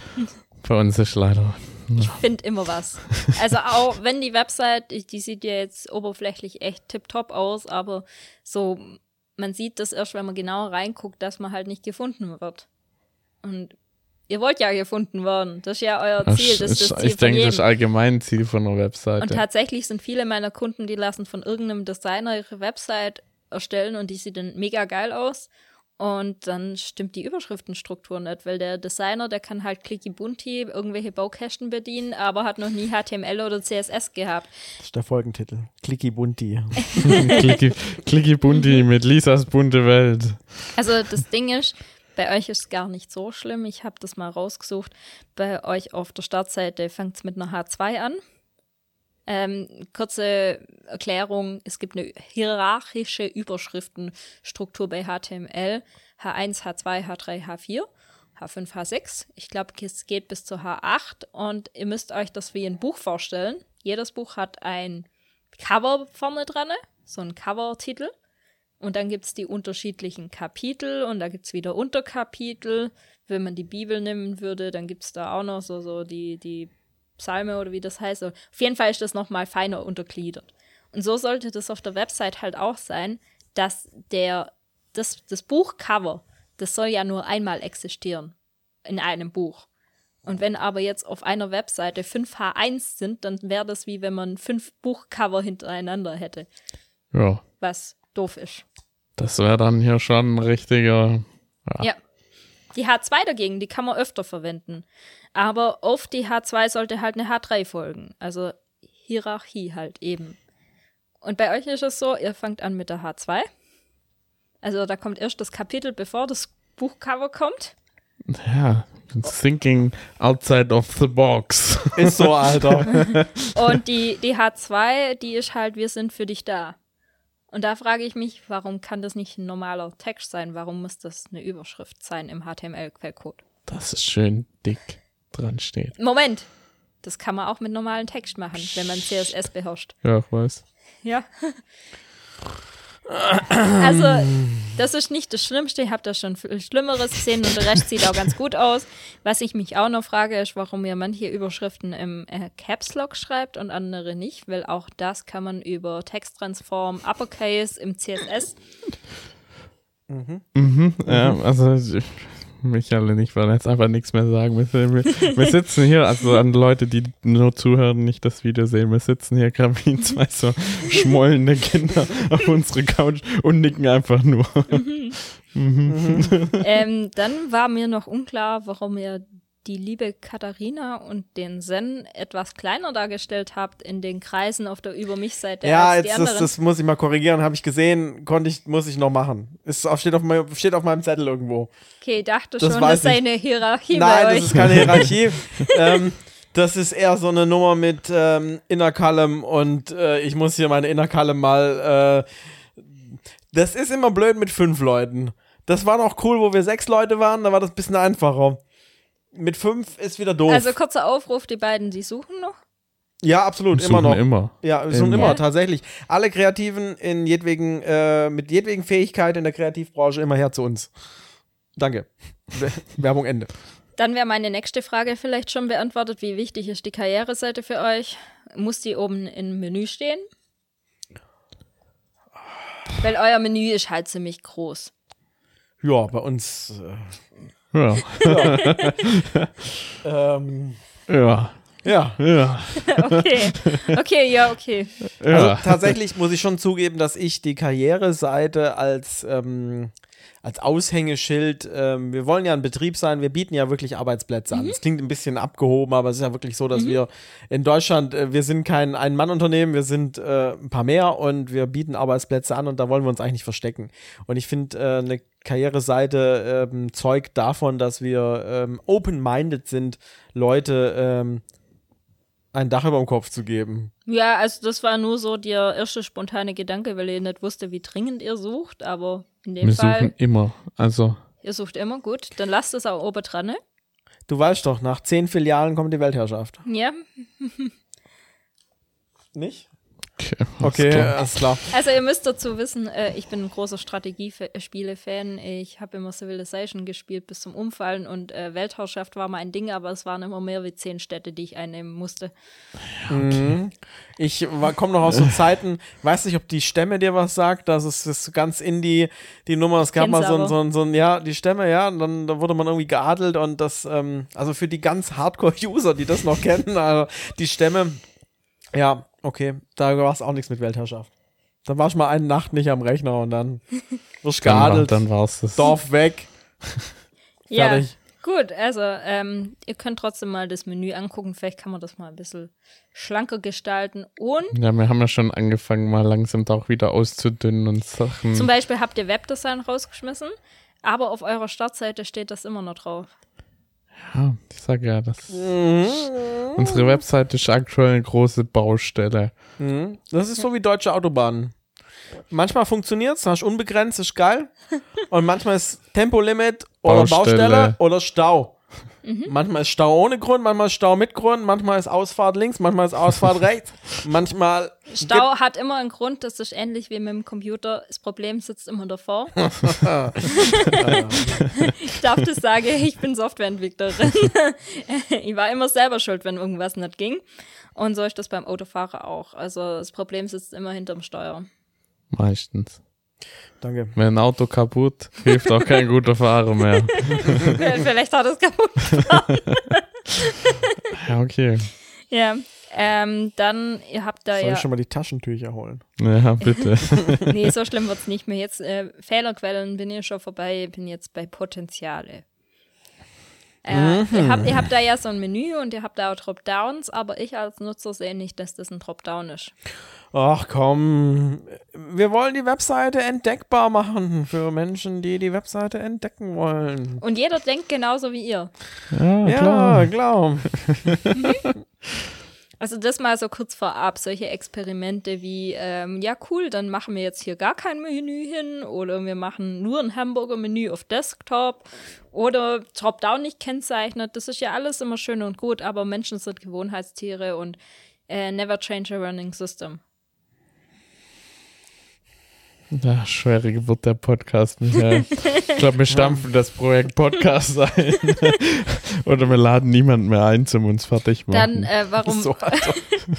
bei uns ist leider. Ich finde immer was. Also auch wenn die Website, die sieht ja jetzt oberflächlich echt tipptopp aus, aber so, man sieht das erst, wenn man genauer reinguckt, dass man halt nicht gefunden wird. Und ihr wollt ja gefunden werden. Das ist ja euer Das Ziel. Das ist das Ziel ich denke, das ist allgemein Ziel von einer Und Webseite. tatsächlich sind viele meiner Kunden, die lassen von irgendeinem Designer ihre Website erstellen und die sieht dann mega geil aus. Und dann stimmt die Überschriftenstruktur nicht, weil der Designer, der kann halt clicky bunti irgendwelche Baukästen bedienen, aber hat noch nie HTML oder CSS gehabt. Das ist der Folgentitel. Clicky Bunti. Clicky, Clicky Bunti mit Lisas bunte Welt. Also das Ding ist, bei euch ist es gar nicht so schlimm. Ich habe das mal rausgesucht. Bei euch auf der Startseite fängt es mit einer H2 an. Ähm, kurze Erklärung, es gibt eine hierarchische Überschriftenstruktur bei HTML. H1, H2, H3, H4, H5, H6. Ich glaube, es geht bis zu H8 und ihr müsst euch das wie ein Buch vorstellen. Jedes Buch hat ein Cover vorne dran, so ein Cover-Titel. Und dann gibt es die unterschiedlichen Kapitel und da gibt es wieder Unterkapitel. Wenn man die Bibel nehmen würde, dann gibt es da auch noch so, so die, die Psalme oder wie das heißt. Auf jeden Fall ist das nochmal feiner untergliedert. Und so sollte das auf der Website halt auch sein, dass der, das, das Buchcover, das soll ja nur einmal existieren in einem Buch. Und wenn aber jetzt auf einer Webseite 5 H1 sind, dann wäre das wie wenn man fünf Buchcover hintereinander hätte, Ja, was doof ist. das wäre dann hier schon ein richtiger. Ja. Ja. Die H2 dagegen, die kann man öfter verwenden. Aber auf die H2 sollte halt eine H3 folgen. Also Hierarchie halt eben. Und bei euch ist es so, ihr fangt an mit der H2. Also da kommt erst das Kapitel, bevor das Buchcover kommt. Ja, thinking outside of the box. Ist so, Alter. Und die, die H2, die ist halt, wir sind für dich da. Und da frage ich mich, warum kann das nicht ein normaler Text sein? Warum muss das eine Überschrift sein im HTML-Quellcode? Das ist schön dick dran steht. Moment, das kann man auch mit normalen Text machen, wenn man CSS beherrscht. Ja, ich weiß. Ja. Also, das ist nicht das Schlimmste. Ich habe da schon viel Schlimmeres gesehen und der Rest sieht auch ganz gut aus. Was ich mich auch noch frage, ist, warum ihr manche Überschriften im äh, Caps Lock schreibt und andere nicht, weil auch das kann man über Texttransform Uppercase im CSS. Mhm, ja, also Michael und ich wollen jetzt einfach nichts mehr sagen. Wir, wir, wir sitzen hier, also an Leute, die nur zuhören, nicht das Video sehen, wir sitzen hier gerade wie zwei so schmollende Kinder auf unserer Couch und nicken einfach nur. ähm, dann war mir noch unklar, warum ihr die liebe Katharina und den Zen etwas kleiner dargestellt habt in den Kreisen auf der Über mich-Seite Ja, als die jetzt, das, anderen. das muss ich mal korrigieren, habe ich gesehen, konnte ich, muss ich noch machen. Auf- steht, auf meinem, steht auf meinem Zettel irgendwo. okay, dachte das schon, das sei eine Hierarchie Nein, bei das euch. ist keine Hierarchie. ähm, das ist eher so eine Nummer mit ähm, Inner Column und äh, ich muss hier meine Inner Column mal. Äh, das ist immer blöd mit fünf Leuten. Das war noch cool, wo wir sechs Leute waren, da war das ein bisschen einfacher. Mit fünf ist wieder doof. Also kurzer Aufruf, die beiden, die suchen noch. ja, absolut, Suchen immer noch. immer. Ja, suchen Immer. immer, tatsächlich. Alle Kreativen in jedwegen, äh, mit jedwegen Fähigkeit in der Kreativbranche immer her zu uns. Danke. We- Werbung Ende. Dann wäre meine nächste Frage vielleicht schon beantwortet. Wie wichtig ist die Karriereseite für euch? Muss die oben im Menü stehen? Weil euer Menü ist halt ziemlich groß. Ja, bei uns. Äh, Ja, ähm, ja, ja. ja, Okay, okay, ja, okay. Also ja. tatsächlich muss ich schon zugeben, dass ich die Karriereseite als, ähm, als Aushängeschild, ähm, wir wollen ja ein Betrieb sein, wir bieten ja wirklich Arbeitsplätze an. Das klingt ein bisschen abgehoben, aber es ist ja wirklich so, dass wir in Deutschland, äh, wir sind kein Ein-Mann-Unternehmen, wir sind äh, ein paar mehr und wir bieten Arbeitsplätze an und da wollen wir uns eigentlich nicht verstecken. Und ich finde, äh, eine Karriereseite ähm, zeugt davon, dass wir ähm, open-minded sind, Leute ähm, ein Dach über dem Kopf zu geben. Ja, also das war nur so der erste spontane Gedanke, weil ihr nicht wusste, wie dringend ihr sucht, aber in dem Wir Fall, suchen immer. Also, ihr sucht immer gut. Dann lasst es auch oben dran, ne? Du weißt doch, nach zehn Filialen kommt die Weltherrschaft. Ja. Nicht? Okay, alles Okay, klar. alles klar. Also ihr müsst dazu wissen, äh, ich bin ein großer Strategiespiele-Fan. Ich habe immer Civilization gespielt bis zum Umfallen und äh, Weltherrschaft war mal ein Ding, aber es waren immer mehr wie zehn Städte, die ich einnehmen musste. Mhm. Ich komme noch aus so Zeiten, weiß nicht, ob die Stämme dir was sagt, das ist, das ist ganz indie, die Nummer, es gab Kenn's mal so ein, so, ein, so ein, ja, die Stämme, ja, und dann da wurde man irgendwie geadelt und das, ähm, also für die ganz Hardcore-User, die das noch kennen, also die Stämme, ja, okay, da war es auch nichts mit Weltherrschaft. Dann warst du mal eine Nacht nicht am Rechner und dann wirst du Dann, war, geadelt, dann war's das. Dorf weg, Ja, fertig. gut, also ähm, ihr könnt trotzdem mal das Menü angucken. Vielleicht kann man das mal ein bisschen schlanker gestalten. Und Ja, wir haben ja schon angefangen, mal langsam da auch wieder auszudünnen und Sachen. zum Beispiel habt ihr Webdesign rausgeschmissen, aber auf eurer Startseite steht das immer noch drauf. Ja, ich sage ja, das. Unsere Webseite ist aktuell eine große Baustelle. Mhm. Das ist so wie deutsche Autobahnen. Manchmal funktioniert es, hast unbegrenzt, ist geil. Und manchmal ist Tempolimit oder Baustelle. Baustelle, oder Stau. Manchmal ist Stau ohne Grund, manchmal ist Stau mit Grund, manchmal ist Ausfahrt links, manchmal ist Ausfahrt rechts, manchmal. Stau hat immer einen Grund, das ist ähnlich wie mit dem Computer. Das Problem sitzt immer davor. ich darf das sagen, ich bin Softwareentwicklerin. ich war immer selber schuld, wenn irgendwas nicht ging. Und so ist das beim Autofahrer auch. Also das Problem sitzt immer hinterm Steuer. Meistens. Danke. Wenn ein Auto kaputt, hilft auch kein guter Fahrer mehr. Vielleicht hat es kaputt. Ja, okay. Ja. Ähm, dann, ihr habt da Soll ja. ich schon mal die Taschentücher holen? Ja, bitte. Nee, so schlimm wird's nicht mehr. Jetzt äh, Fehlerquellen bin ich schon vorbei, bin jetzt bei Potenziale. Äh, ihr, habt, ihr habt da ja so ein Menü und ihr habt da auch Dropdowns, aber ich als Nutzer sehe nicht, dass das ein Dropdown ist. Ach komm, wir wollen die Webseite entdeckbar machen für Menschen, die die Webseite entdecken wollen. Und jeder denkt genauso wie ihr. Ja, Ja, klar. klar. Also das mal so kurz vorab, solche Experimente wie, ähm, ja cool, dann machen wir jetzt hier gar kein Menü hin oder wir machen nur ein Hamburger-Menü auf Desktop oder Dropdown nicht kennzeichnet. Das ist ja alles immer schön und gut, aber Menschen sind Gewohnheitstiere und äh, never change a running system. Ja, schwere Geburt der Podcast, Michael. Ich glaube, wir stampfen das Projekt Podcast ein. Oder wir laden niemanden mehr ein zum uns fertig Dann, machen. äh, warum, So, also,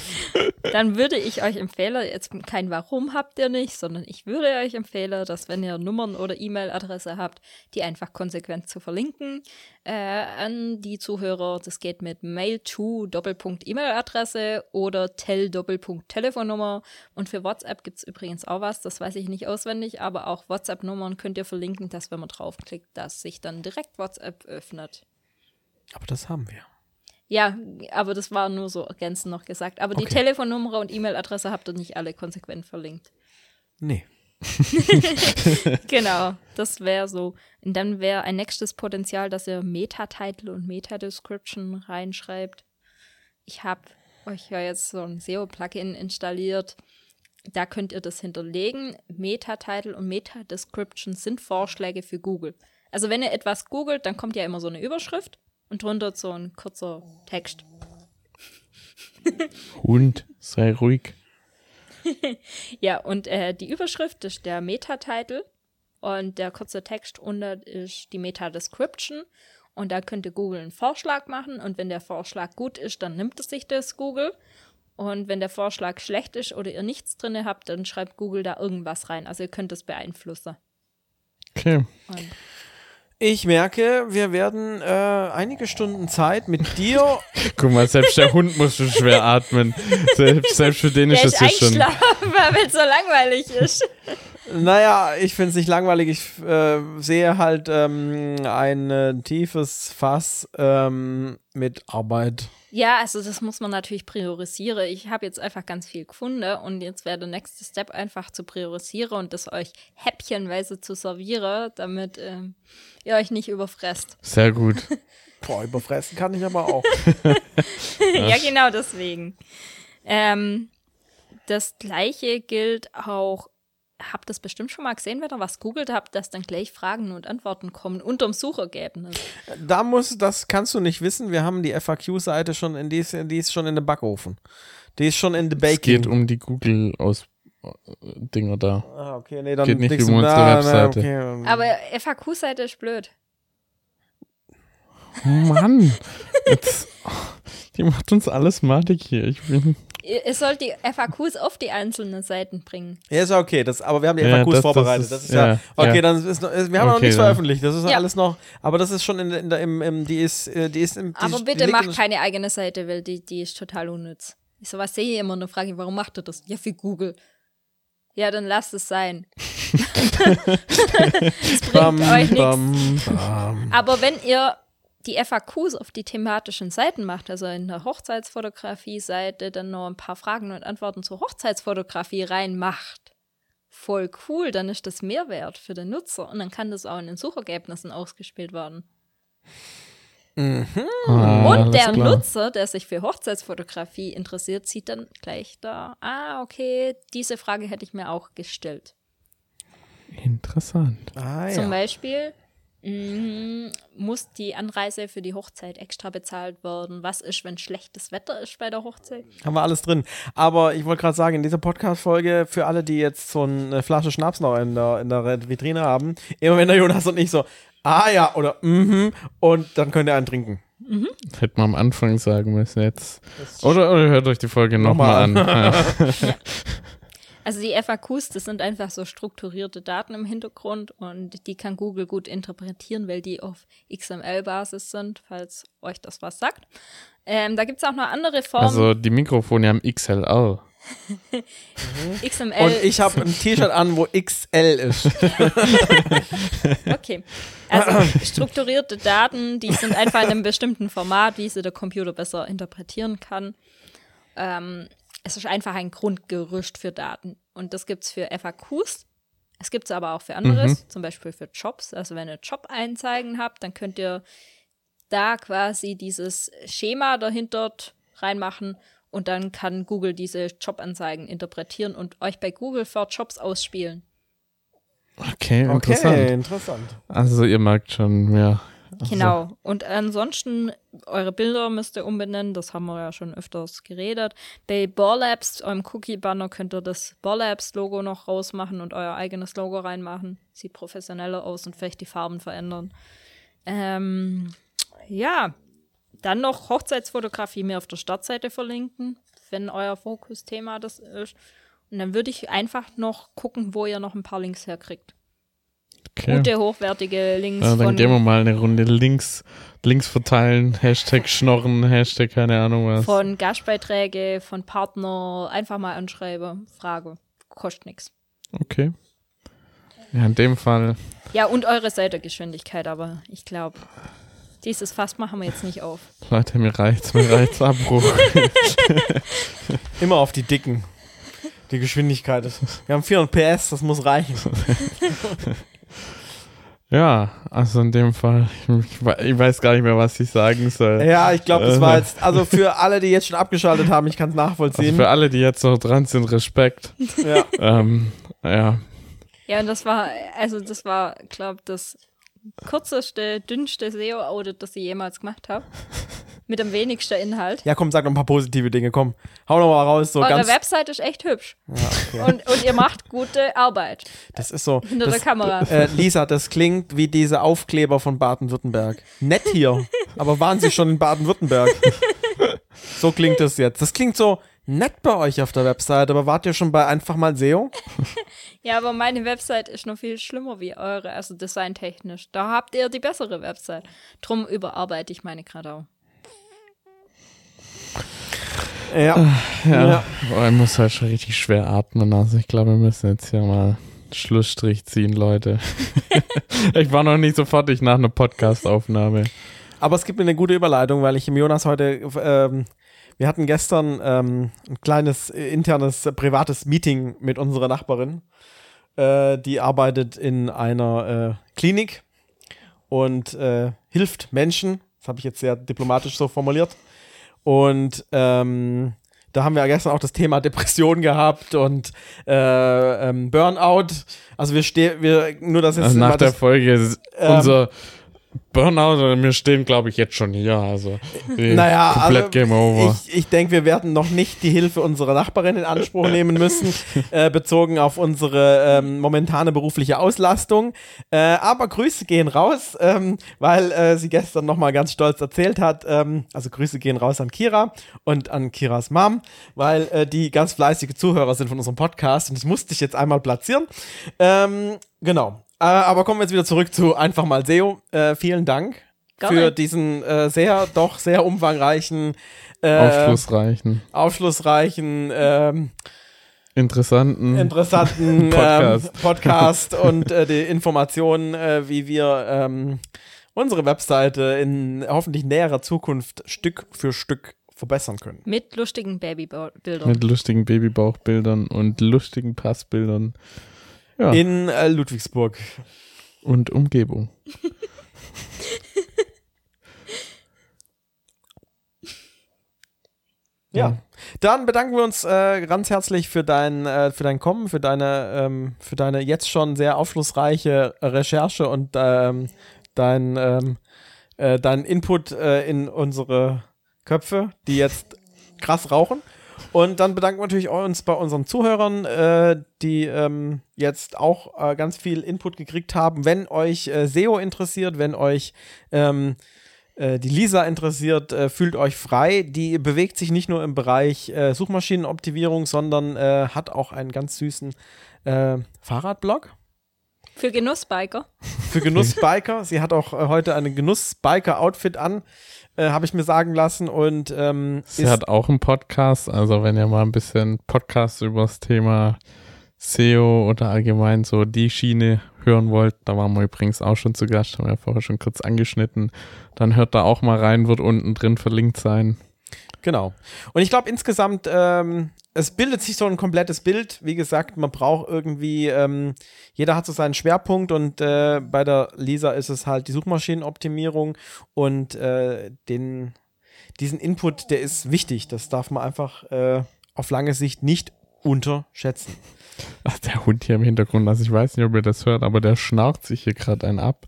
dann würde ich euch empfehlen, jetzt kein Warum habt ihr nicht, sondern ich würde euch empfehlen, dass wenn ihr Nummern oder E-Mail-Adresse habt, die einfach konsequent zu verlinken äh, an die Zuhörer. Das geht mit Mail to Doppelpunkt E-Mail-Adresse oder Tel Doppelpunkt Telefonnummer. Und für WhatsApp gibt es übrigens auch was, das weiß ich nicht auswendig, aber auch WhatsApp-Nummern könnt ihr verlinken, dass wenn man draufklickt, dass sich dann direkt WhatsApp öffnet. aber das haben wir. Ja, aber das war nur so ergänzend noch gesagt. Aber die Okay. Telefonnummer und E-Mail-Adresse habt ihr nicht alle konsequent verlinkt. Nee. Genau, das wäre so. Und dann wäre ein nächstes Potenzial, dass ihr Meta-Title und Meta-Description reinschreibt. Ich habe euch ja jetzt so ein SEO-Plugin installiert. Da könnt ihr das hinterlegen. Meta-Title und Meta-Description sind Vorschläge für Google. Also wenn ihr etwas googelt, dann kommt ja immer so eine Überschrift und drunter so ein kurzer Text. Hund, sei ruhig. Ja, und äh, die Überschrift ist der Meta-Title und der kurze Text unter ist die Meta-Description. Und da könnte Google einen Vorschlag machen und wenn der Vorschlag gut ist, dann nimmt es sich das Google. Und wenn der Vorschlag schlecht ist oder ihr nichts drin habt, dann schreibt Google da irgendwas rein. Also ihr könnt es beeinflussen. Okay. Und Ich merke, wir werden äh, einige Stunden Zeit mit dir. Guck mal, selbst der Hund muss schon schwer atmen. Selbst, selbst für den der ist das ja schon. eingeschlafen, weil es so langweilig ist. naja, ich finde es nicht langweilig. Ich äh, sehe halt ähm, ein äh, tiefes Fass ähm, mit Arbeit. Ja, also das muss man natürlich priorisieren. Ich habe jetzt einfach ganz viel gefunden und jetzt wäre der nächste Step einfach zu priorisieren und das euch häppchenweise zu servieren, damit ähm, ihr euch nicht überfresst. Sehr gut. Boah, überfressen kann ich aber auch. ja, genau deswegen. Ähm, das gleiche gilt auch, habt das bestimmt schon mal gesehen, wenn ihr was googelt habt, dass dann gleich Fragen und Antworten kommen unterm Suchergebnis. Da muss, das kannst du nicht wissen. Wir haben die FAQ-Seite schon in die, ist, die ist schon in den Backofen. Die ist schon in the Es baking. geht um die Google-Aus-Dinger da. Ah, okay, nee, dann Geht nicht um unsere Webseite. okay. Aber FAQ-Seite ist blöd. Mann, jetzt, die macht uns alles madig hier. Ich bin. Ihr, ihr sollt die FAQs auf die einzelnen Seiten bringen. Ja, ist ja okay, das, aber wir haben die Ja, FAQs das- das vorbereitet. ist- Das ist ja, ja, okay, ja. dann ist noch, wir haben noch Okay, nichts dann. veröffentlicht. Das ist Ja. alles noch, aber das ist schon in, der- in der, im, im, die ist, äh, die ist im, die, Aber bitte macht in- keine eigene Seite, weil die, die ist total unnütz. Ich so was sehe ich immer und frage ich, warum macht ihr das? Ja, für Google. Ja, dann lasst es sein. Es bringt Bam, euch nichts. Aber wenn ihr die FAQs auf die thematischen Seiten macht, also in der Hochzeitsfotografie-Seite dann noch ein paar Fragen und Antworten zur Hochzeitsfotografie reinmacht, voll cool, dann ist das Mehrwert für den Nutzer und dann kann das auch in den Suchergebnissen ausgespielt werden. Ah, Und der klar. Nutzer, der sich für Hochzeitsfotografie interessiert, sieht dann gleich da, ah, okay, diese Frage hätte ich mir auch gestellt. Interessant. Ah, Zum ja. Beispiel, muss die Anreise für die Hochzeit extra bezahlt werden? Was ist, wenn schlechtes Wetter ist bei der Hochzeit? Haben wir alles drin. Aber ich wollte gerade sagen, in dieser Podcast-Folge, für alle, die jetzt so eine Flasche Schnaps noch in der, in der Vitrine haben, immer wenn der Jonas und ich so, ah ja, oder mhm, und dann könnt ihr einen trinken. Das hätte man am Anfang sagen müssen jetzt. Oder, oder hört euch die Folge nochmal Nochmal an. Ja. Also die FAQs, das sind einfach so strukturierte Daten im Hintergrund und die kann Google gut interpretieren, weil die auf XML-Basis sind, falls euch das was sagt. Ähm, da gibt es auch noch andere Formen. Also die Mikrofone haben XLR. XML. Und ich habe ein T-Shirt an, wo XL ist. Okay. Also strukturierte Daten, die sind einfach in einem bestimmten Format, wie sie der Computer besser interpretieren kann. Ähm, es ist einfach ein Grundgerüst für Daten. Und das gibt es für FAQs. Es gibt es aber auch für anderes, zum Beispiel für Jobs. Also wenn ihr Job-Einzeigen habt, dann könnt ihr da quasi dieses Schema dahinter reinmachen und dann kann Google diese Jobanzeigen interpretieren und euch bei Google für Jobs ausspielen. Okay, Okay, interessant. interessant. Also ihr merkt schon, Genau. Und ansonsten, eure Bilder müsst ihr umbenennen, das haben wir ja schon öfters geredet. Bei Borlabs, eurem Cookie-Banner, könnt ihr das Borlabs-Logo noch rausmachen und euer eigenes Logo reinmachen. Sieht professioneller aus und vielleicht die Farben verändern. Ähm, ja, dann noch Hochzeitsfotografie mir auf der Startseite verlinken, wenn euer Fokusthema das ist. Und dann würde ich einfach noch gucken, wo ihr noch ein paar Links herkriegt. Okay. Gute, hochwertige Links Ja, dann von gehen wir mal eine Runde links, links verteilen, Hashtag Schnorren, Hashtag keine Ahnung was. von Gastbeiträge, von Partner, einfach mal anschreiben, Frage. Kostet nichts. Okay. Ja, in dem Fall, Ja, und eure Seitengeschwindigkeit, aber ich glaube, dieses Fass machen wir jetzt nicht auf. Leute, mir reicht's, mir reicht's Abbruch. Immer auf die Dicken. Die Geschwindigkeit ist. Wir haben 400 PS, das muss reichen. ja, also in dem Fall, ich, we- ich weiß gar nicht mehr, was ich sagen soll. Ja, ich glaube, das war jetzt, also für alle, die jetzt schon abgeschaltet haben, ich kann es Also nachvollziehen. für alle, die jetzt noch dran sind, Respekt. ja. ähm, ja, Ja, und das war, also das war, glaube das kürzeste, dünnste SEO-Audit, das ich jemals gemacht habe. Mit dem wenigsten Inhalt. ja, komm, sag noch ein paar positive Dinge, komm. Hau noch mal raus, so Eure ganz. Website ist echt hübsch. Ja, okay. Und, und ihr macht gute Arbeit. Das ist so. Hinter das, der Kamera. Äh, Lisa, das klingt wie diese Aufkleber von Baden-Württemberg. Nett hier, aber waren Sie schon in Baden-Württemberg? so klingt das jetzt. Das klingt so nett bei euch auf der Website, aber wart ihr schon bei einfach mal SEO? Ja, aber meine Website ist noch viel schlimmer wie eure, also designtechnisch. Da habt ihr die bessere Website. Drum überarbeite ich meine gerade auch. Ja. ja. Ja. Boah, ich muss halt schon richtig schwer atmen. Also ich glaube, wir müssen jetzt hier mal Schlussstrich ziehen, Leute. ich war noch nicht so fertig nach einer Podcast-Aufnahme. Aber es gibt mir eine gute Überleitung, weil ich im Jonas heute, ähm, wir hatten gestern ähm, ein kleines äh, internes äh, privates Meeting mit unserer Nachbarin. Äh, die arbeitet in einer äh, Klinik und äh, hilft Menschen. Das habe ich jetzt sehr diplomatisch so formuliert. Und ähm, da haben wir ja gestern auch das Thema Depression gehabt und äh, ähm, Burnout. Also wir stehen, wir nur das ist Also nach der Folge ist Ähm, unser Burnout und wir stehen, glaube ich, jetzt schon hier. Also Naja, komplett also Game Over. Ich, ich denke, wir werden noch nicht die Hilfe unserer Nachbarin in Anspruch nehmen müssen, äh, bezogen auf unsere ähm, momentane berufliche Auslastung. Äh, aber Grüße gehen raus, ähm, weil äh, sie gestern nochmal ganz stolz erzählt hat. Ähm, also Grüße gehen raus an Kira und an Kiras Mom, weil äh, die ganz fleißige Zuhörer sind von unserem Podcast und das musste ich jetzt einmal platzieren. Ähm, genau. Äh, aber kommen wir jetzt wieder zurück zu einfach mal SEO. Äh, vielen Dank Gerne. für diesen äh, sehr, doch sehr umfangreichen, äh, Aufschlussreichen, aufschlussreichen, ähm, interessanten. interessanten Podcast. ähm, Podcast und äh, die Informationen, äh, wie wir ähm, unsere Webseite in hoffentlich näherer Zukunft Stück für Stück verbessern können. Mit lustigen Babybildern. mit lustigen Babybauchbildern und lustigen Passbildern. Ja. In äh, Ludwigsburg. und Umgebung. Ja. Dann bedanken wir uns äh, ganz herzlich für dein, äh, für dein Kommen, für deine, ähm, für deine jetzt schon sehr aufschlussreiche Recherche und ähm, dein, ähm, äh, dein Input äh, in unsere Köpfe, die jetzt krass rauchen. Und dann bedanken wir natürlich uns bei unseren Zuhörern, äh, die ähm, jetzt auch äh, ganz viel Input gekriegt haben. Wenn euch äh, SEO interessiert, wenn euch ähm, äh, die Lisa interessiert, äh, fühlt euch frei. Die bewegt sich nicht nur im Bereich äh, Suchmaschinenoptimierung, sondern äh, hat auch einen ganz süßen äh, Fahrradblog Für Genussbiker. für Genussbiker. Sie hat auch äh, heute einen Genussbiker-Outfit an, äh, habe ich mir sagen lassen. Und ähm, Sie ist- hat auch einen Podcast, also wenn ihr mal ein bisschen Podcast über das Thema SEO oder allgemein so die Schiene hören wollt, da waren wir übrigens auch schon zu Gast, haben wir ja vorher schon kurz angeschnitten, dann hört da auch mal rein, wird unten drin verlinkt sein. Genau. Und ich glaube insgesamt, ähm, es bildet sich so ein komplettes Bild. Wie gesagt, man braucht irgendwie, ähm, jeder hat so seinen Schwerpunkt und äh, bei der Lisa ist es halt die Suchmaschinenoptimierung und äh, den, diesen Input, der ist wichtig. Das darf man einfach äh, auf lange Sicht nicht unterschätzen. Ach, der Hund hier im Hintergrund, also ich weiß nicht, ob ihr das hört, aber der schnarcht sich hier gerade einen ab.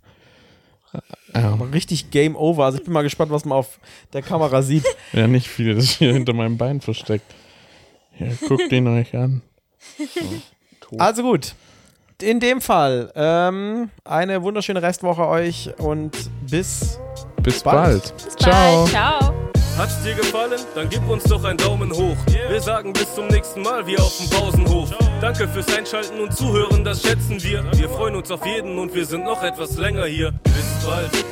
Ja. Aber richtig Game Over. Also ich bin mal gespannt, was man auf der Kamera sieht. ja, nicht viel, das ist hier hinter meinem Bein versteckt. Ja, guckt ihn euch an. Also gut. In dem Fall ähm, eine wunderschöne Restwoche euch und bis Bis Bald. bald. Bis Ciao. bald. Ciao. Hat's dir gefallen? Dann gib uns doch einen Daumen hoch. Wir sagen bis zum nächsten Mal wie auf dem Pausenhof. Danke fürs Einschalten und Zuhören, das schätzen wir. Wir freuen uns auf jeden und wir sind noch etwas länger hier. Bis bald.